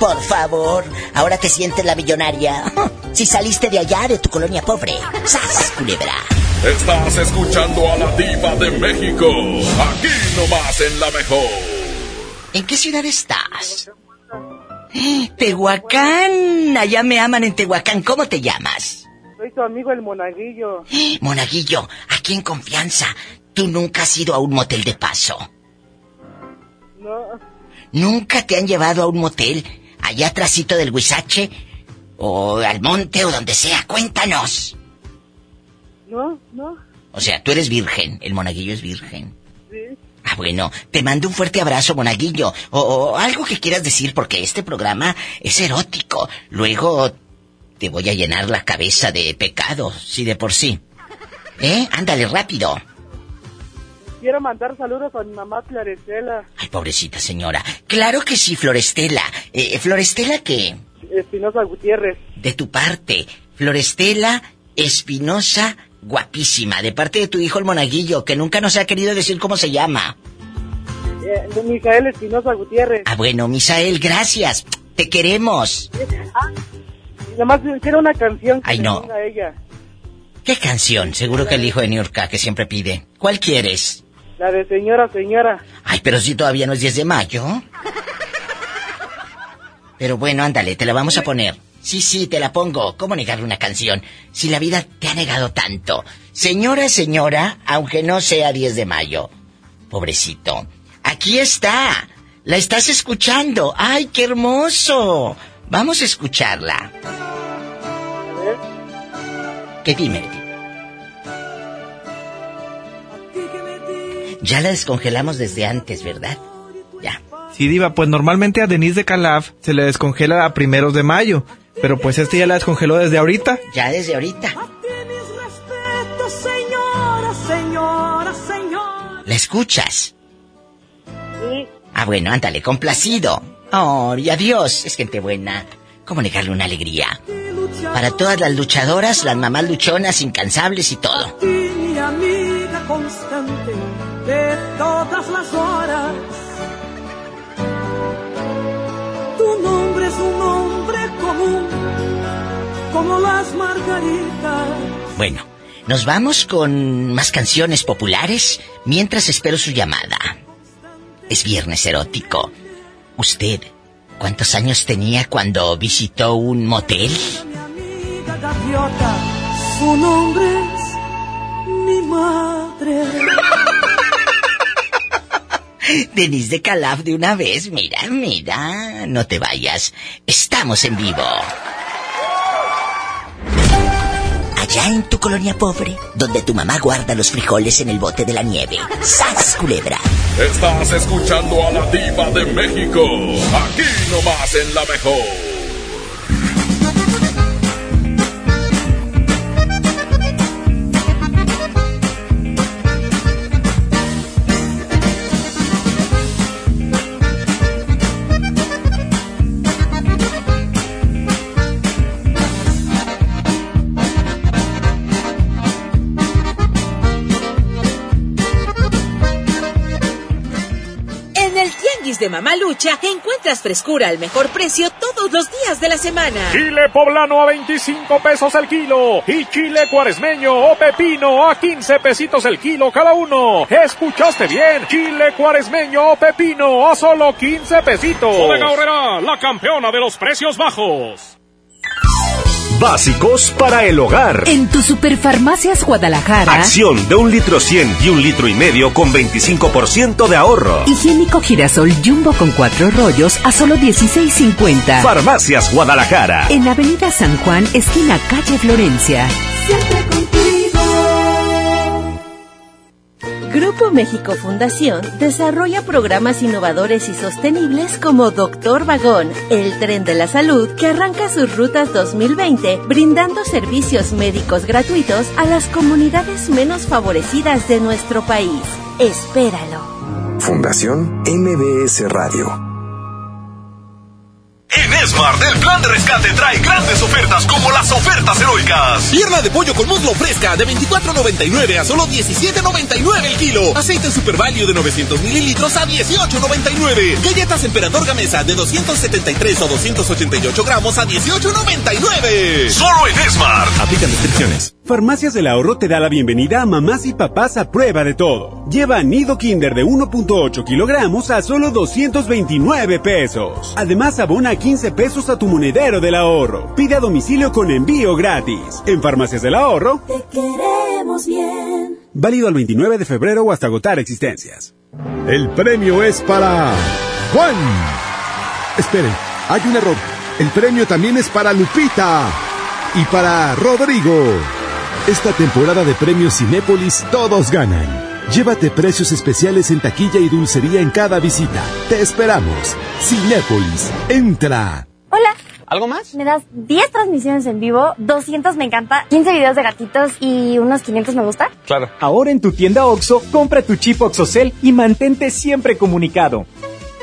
Por favor, ahora te sientes la millonaria. [LAUGHS] Si saliste de allá, de tu colonia pobre. ¡Sas, culebra! Estás escuchando a la diva de México. Aquí nomás en la mejor. ¿En qué ciudad estás? Tehuacán. Allá me aman en Tehuacán. ¿Cómo te llamas? Soy tu amigo el monaguillo. Monaguillo, aquí en confianza. ¿Tú nunca has ido a un motel de paso? No, ¿Nunca te han llevado a un motel allá atrásito del Huizache? O al monte o donde sea. Cuéntanos. no, no. O sea, tú eres virgen. El monaguillo es virgen. Sí. Ah, bueno, te mando un fuerte abrazo, monaguillo. O, o algo que quieras decir, porque este programa es erótico. Luego te voy a llenar la cabeza de pecados, si de por sí. ¿Eh? Ándale, rápido. Quiero mandar saludos a mi mamá Clarecela Ay, pobrecita señora. Claro que sí, Florestela. Eh, ¿Florestela qué? Espinosa Gutiérrez. De tu parte. Florestela Espinosa, guapísima. De parte de tu hijo el monaguillo, que nunca nos ha querido decir cómo se llama. Eh, Misael Espinosa Gutiérrez. Ah, bueno, Misael, gracias. Te queremos. Nada más quiero una canción que Ay, no. a ella. ¿Qué canción? Seguro que el hijo de Niurka que siempre pide. ¿Cuál quieres? La de señora, señora. Ay, pero si todavía no es 10 de mayo. Pero bueno, ándale, te la vamos a poner. Sí, sí, te la pongo. ¿Cómo negarle una canción? Si la vida te ha negado tanto. Señora, señora, aunque no sea 10 de mayo. Pobrecito. Aquí está. La estás escuchando. ¡Ay, qué hermoso! Vamos a escucharla. ¿Qué dime? Ya la descongelamos desde antes, ¿verdad? Ya. Sí, Diva, pues normalmente a Denise de Calaf se le descongela a primeros de mayo. Pero pues este ya la descongeló desde ahorita. Ya desde ahorita. Señora, señora, señora. ¿La escuchas? Sí. Ah, bueno, ándale, complacido. Oh, y adiós. Es gente buena. ¿Cómo negarle una alegría? Para todas las luchadoras, las mamás luchonas, incansables y todo. De todas las horas. Tu nombre es un nombre común, como las margaritas. Bueno, nos vamos con más canciones populares mientras espero su llamada. Es viernes erótico. ¿Usted cuántos años tenía cuando visitó un motel? Su nombre es mi madre. [LAUGHS] [LAUGHS] Denise de Calaf de una vez, mira, mira, no te vayas. Estamos en vivo. Allá en tu colonia pobre, donde tu mamá guarda los frijoles en el bote de la nieve. ¡Sas, culebra! Estás escuchando a la diva de México. Aquí nomás en la mejor. Mamalucha encuentras frescura al mejor precio todos los días de la semana. Chile poblano a 25 pesos el kilo y chile cuaresmeño o pepino a 15 pesitos el kilo cada uno. ¿Escuchaste bien? Chile cuaresmeño o pepino a solo 15 pesitos. Bodega Aurrera, la campeona de los precios bajos. Básicos para el hogar. En tu Superfarmacias Guadalajara. Acción de un litro 100 y un litro y medio con 25% de ahorro. Higiénico girasol jumbo con cuatro rollos a solo 16.50. Farmacias Guadalajara. En Avenida San Juan, esquina calle Florencia. Siempre contigo. Grupo México Fundación desarrolla programas innovadores y sostenibles como Doctor Vagón, el tren de la salud que arranca sus rutas 2020 brindando servicios médicos gratuitos a las comunidades menos favorecidas de nuestro país. Espéralo. Fundación MBS Radio. En Esmart, el plan de rescate trae grandes ofertas como las ofertas heroicas. Pierna de pollo con muslo fresca de 24.99 a solo 17.99 el kilo. Aceite Super Value de 900 mililitros a 18.99. Galletas Emperador Gamesa de 273 o 288 gramos a 18.99. Solo en Esmart. Aplican restricciones. Farmacias del Ahorro te da la bienvenida a mamás y papás a prueba de todo. Lleva nido Kinder de 1.8 kilogramos a solo 229 pesos. Además, abona 15 pesos a tu monedero del ahorro. Pide a domicilio con envío gratis. En Farmacias del Ahorro. Te queremos bien. Válido al 29 de febrero o hasta agotar existencias. El premio es para Juan. Esperen, hay un error. El premio también es para Lupita y para Rodrigo. Esta temporada de premios Cinépolis todos ganan. Llévate precios especiales en taquilla y dulcería en cada visita. Te esperamos. Cinépolis, entra. Hola. ¿Algo más? Me das 10 transmisiones en vivo, 200 me encanta, 15 videos de gatitos y unos 500 me gusta. Claro. Ahora en tu tienda OXO, compra tu chip OXOCEL y mantente siempre comunicado.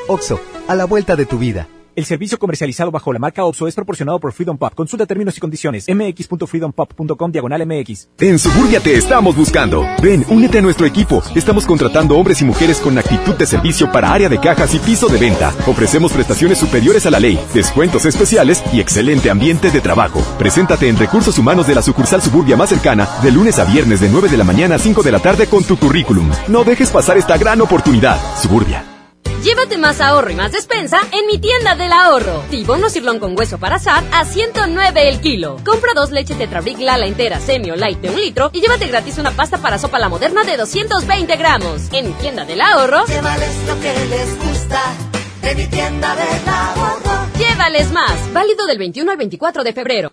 OXO, a la vuelta de tu vida. El servicio comercializado bajo la marca OPSO es proporcionado por Freedom Pop. Consulta términos y condiciones. mx.freedompop.com diagonal mx. En Suburbia te estamos buscando. Ven, únete a nuestro equipo. Estamos contratando hombres y mujeres con actitud de servicio para área de cajas y piso de venta. Ofrecemos prestaciones superiores a la ley, descuentos especiales y excelente ambiente de trabajo. Preséntate en Recursos Humanos de la sucursal Suburbia más cercana de lunes a viernes de 9 de la mañana a 5 de la tarde con tu currículum. No dejes pasar esta gran oportunidad. Suburbia. Llévate más ahorro y más despensa en mi tienda del ahorro. Tibono sirlón con hueso para asar a 109 el kilo. Compra dos leches Tetrabric Lala entera, semi o light de un litro y llévate gratis una pasta para sopa la moderna de 220 gramos. En mi tienda del ahorro. Llévales lo que les gusta de mi tienda del ahorro. Llévales más. Válido del 21 al 24 de febrero.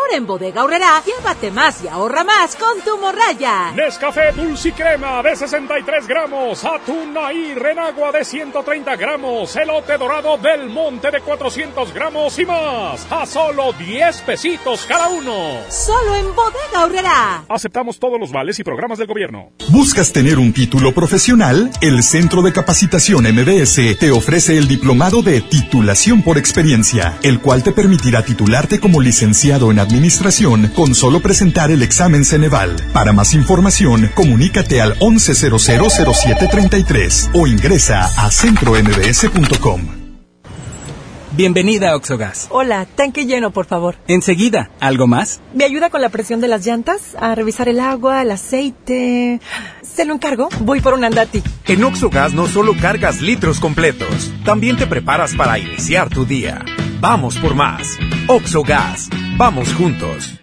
en Bodega Horrera, llévate más y ahorra más con tu morraya. Nescafé Dulce Crema de 63 gramos, atún y renagua de 130 gramos, elote dorado del monte de 400 gramos y más, a solo 10 pesitos cada uno. Solo en Bodega Horrera. Aceptamos todos los vales y programas del gobierno. ¿Buscas tener un título profesional? El Centro de Capacitación MBS te ofrece el diplomado de titulación por experiencia, el cual te permitirá titularte como licenciado en administración con solo presentar el examen Ceneval. Para más información, comunícate al 11000733 o ingresa a centrombs.com. Bienvenida a Oxogas. Hola, tanque lleno, por favor. Enseguida, ¿algo más? ¿Me ayuda con la presión de las llantas? A revisar el agua, el aceite. ¿Se lo encargo? Voy por un andati. En Oxogas no solo cargas litros completos, también te preparas para iniciar tu día. Vamos por más. Oxogas. Vamos juntos.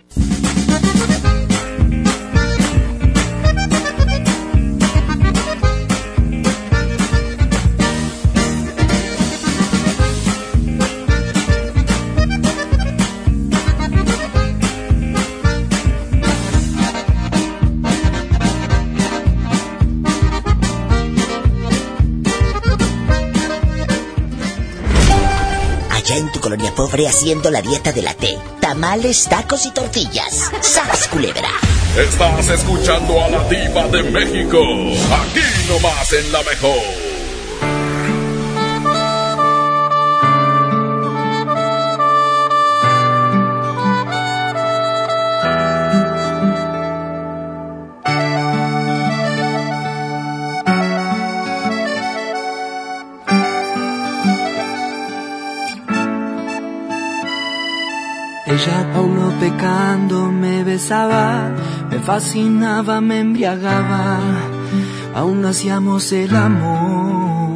Allá en tu colonia pobre haciendo la dieta de la T. Tamales, tacos y tortillas. ¡Sas, culebra! Estás escuchando a la diva de México, aquí nomás en la mejor. Ella no pecando me besaba, me fascinaba, me embriagaba, aún hacíamos el amor.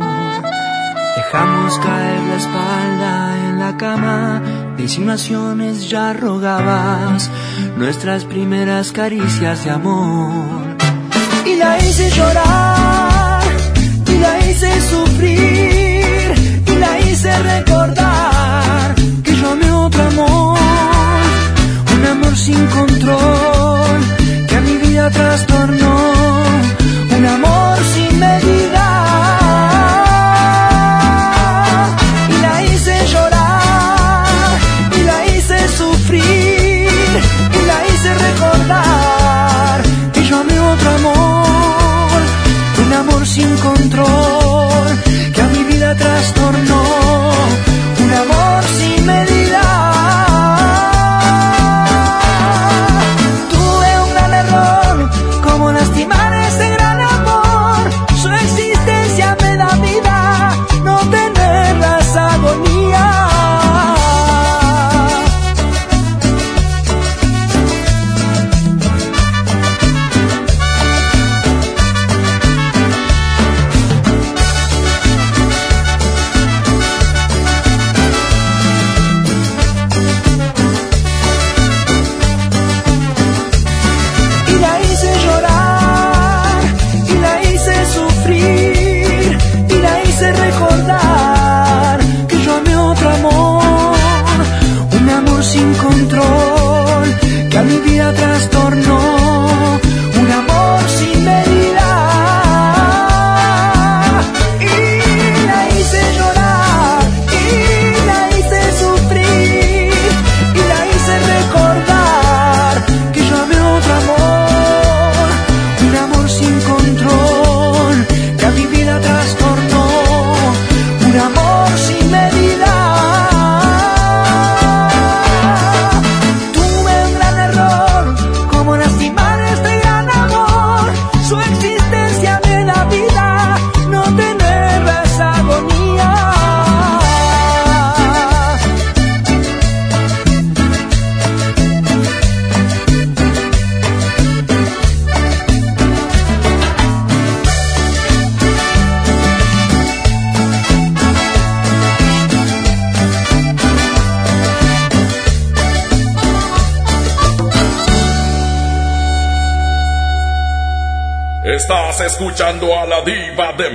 Dejamos caer la espalda en la cama, de insinuaciones ya rogabas, nuestras primeras caricias de amor. Y la hice llorar, y la hice sufrir, y la hice recordar que yo amé otro amor sin control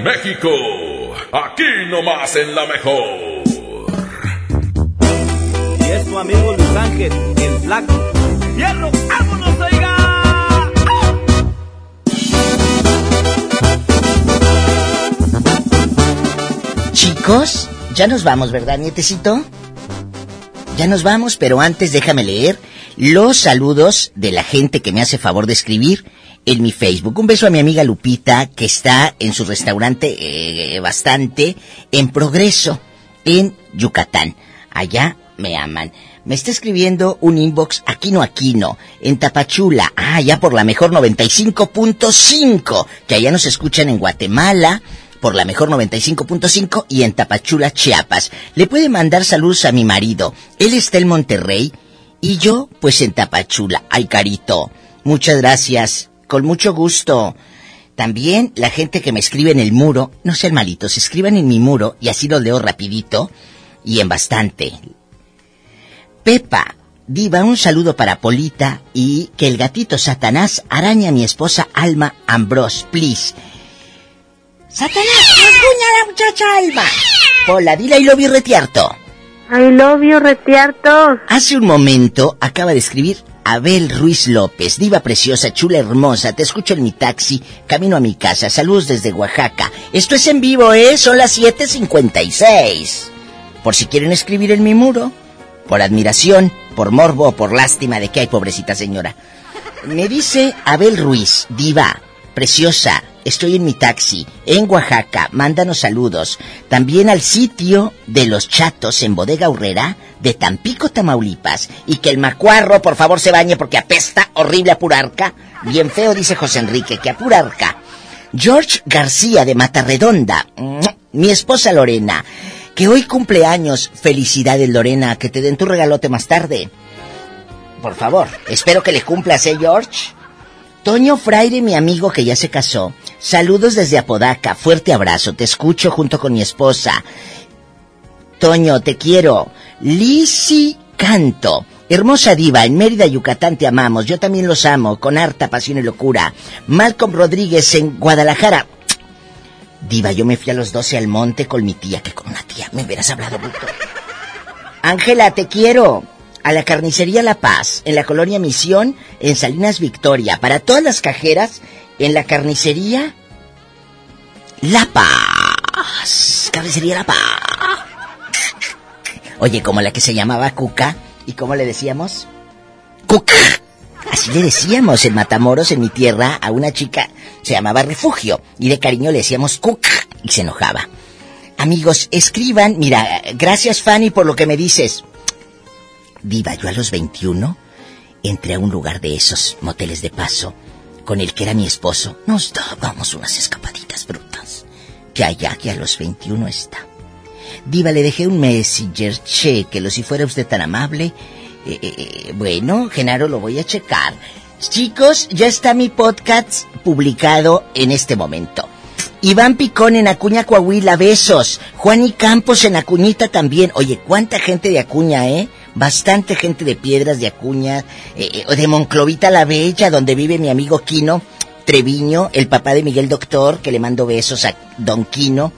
México. Aquí nomás en la mejor. Y es tu amigo Luis Ángel, el flaco. ¡Hierro! ¡Vámonos, oiga! Chicos, ya nos vamos, ¿verdad, nietecito? Ya nos vamos, pero antes déjame leer los saludos de la gente que me hace favor de escribir en mi Facebook. Un beso a mi amiga Lupita, que está en su restaurante eh, bastante en progreso en Yucatán. Allá me aman. Me está escribiendo un inbox Aquino Aquino, en Tapachula, ah, allá por la mejor 95.5, que allá nos escuchan en Guatemala, por la mejor 95.5 y en Tapachula, Chiapas. Le puede mandar saludos a mi marido. Él está en Monterrey y yo, pues en Tapachula. Ay, carito. Muchas gracias con mucho gusto. También la gente que me escribe en el muro, no sean malitos, escriban en mi muro y así lo leo rapidito y en bastante. Pepa, Diva, un saludo para Polita y que el gatito Satanás araña a mi esposa Alma Ambrose, please. Satanás, rasguña a la muchacha Alma. Hola, dile I love you retiarto. I love you retiarto. Hace un momento acaba de escribir Abel Ruiz López, diva preciosa, chula, hermosa, te escucho en mi taxi, camino a mi casa, saludos desde Oaxaca. Esto es en vivo, ¿eh? Son las 7.56. Por si quieren escribir en mi muro, por admiración, por morbo o por lástima de que hay pobrecita señora. Me dice Abel Ruiz, diva, preciosa, estoy en mi taxi, en Oaxaca, mándanos saludos. También al sitio de los chatos en Bodega Urrera de Tampico, Tamaulipas. Y que el macuarro, por favor, se bañe porque apesta horrible a purarca. Bien feo, dice José Enrique, que a purarca. George García de Matarredonda, mi esposa Lorena, que hoy cumpleaños. Felicidades, Lorena, que te den tu regalote más tarde. Por favor, espero que le cumplas, ¿eh, George? Toño Fraire, mi amigo que ya se casó. Saludos desde Apodaca. Fuerte abrazo. Te escucho junto con mi esposa. Toño, te quiero. Lisi Canto. Hermosa diva, en Mérida, Yucatán te amamos. Yo también los amo, con harta pasión y locura. Malcolm Rodríguez en Guadalajara. Diva, yo me fui a los 12 al monte con mi tía, que con una tía me hubieras hablado bruto. Ángela, te quiero. A la carnicería La Paz, en la colonia Misión, en Salinas Victoria. Para todas las cajeras, en la carnicería La Paz. Carnicería La Paz. Oye, como la que se llamaba Cuca. ¿Y cómo le decíamos? Cuca. Así le decíamos en Matamoros, en mi tierra, a una chica, se llamaba Refugio, y de cariño le decíamos Cuca, y se enojaba. Amigos, escriban, mira, gracias Fanny por lo que me dices. Viva, yo a los 21 entré a un lugar de esos moteles de paso con el que era mi esposo. Nos dábamos unas escapaditas brutas. Que allá, que a los 21 está. Diva, le dejé un messenger, chequelo si fuera usted tan amable. Eh, eh, eh, bueno, Genaro, lo voy a checar. Chicos, ya está mi podcast publicado en este momento. Iván Picón en Acuña, Coahuila, besos. Juan y Campos en Acuñita también. Oye, cuánta gente de Acuña, ¿eh? Bastante gente de Piedras de Acuña, eh, de Monclovita la Bella, donde vive mi amigo Quino Treviño, el papá de Miguel Doctor, que le mando besos a Don Quino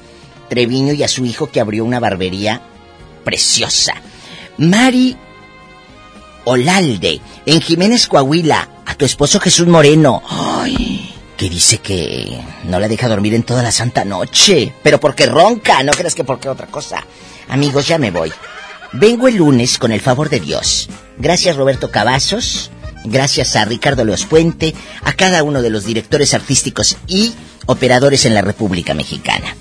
Treviño y a su hijo que abrió una barbería preciosa. Mari Olalde, en Jiménez Coahuila, a tu esposo Jesús Moreno. Ay, que dice que no la deja dormir en toda la santa noche, pero porque ronca, no creas que porque otra cosa. Amigos, ya me voy. Vengo el lunes con el favor de Dios. Gracias Roberto Cavazos, gracias a Ricardo Leos Puente, a cada uno de los directores artísticos y operadores en la República Mexicana.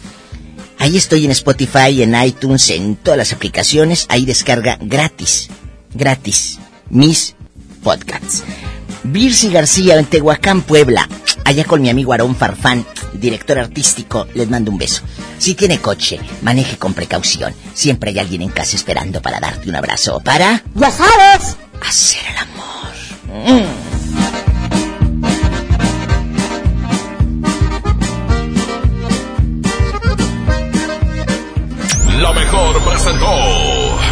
Ahí estoy en Spotify, en iTunes, en todas las aplicaciones. Ahí descarga gratis, gratis, mis podcasts. Virsi García en Tehuacán, Puebla. Allá con mi amigo Aarón Farfán, director artístico, les mando un beso. Si tiene coche, maneje con precaución. Siempre hay alguien en casa esperando para darte un abrazo. Para... ¡Ya sabes! Hacer el amor. Mm. La mejor presentó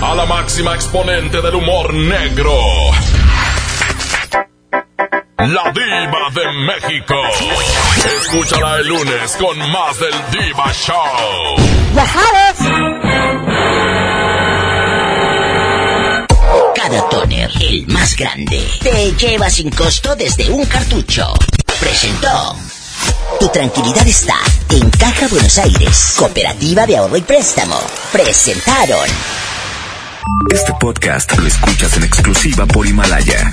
a la máxima exponente del humor negro. La diva de México. Escúchala el lunes con más del Diva Show. ¡Ya sabes! Cada toner, el más grande, te lleva sin costo desde un cartucho. Presentó. Tu tranquilidad está en Caja Buenos Aires, Cooperativa de Ahorro y Préstamo. Presentaron. Este podcast lo escuchas en exclusiva por Himalaya.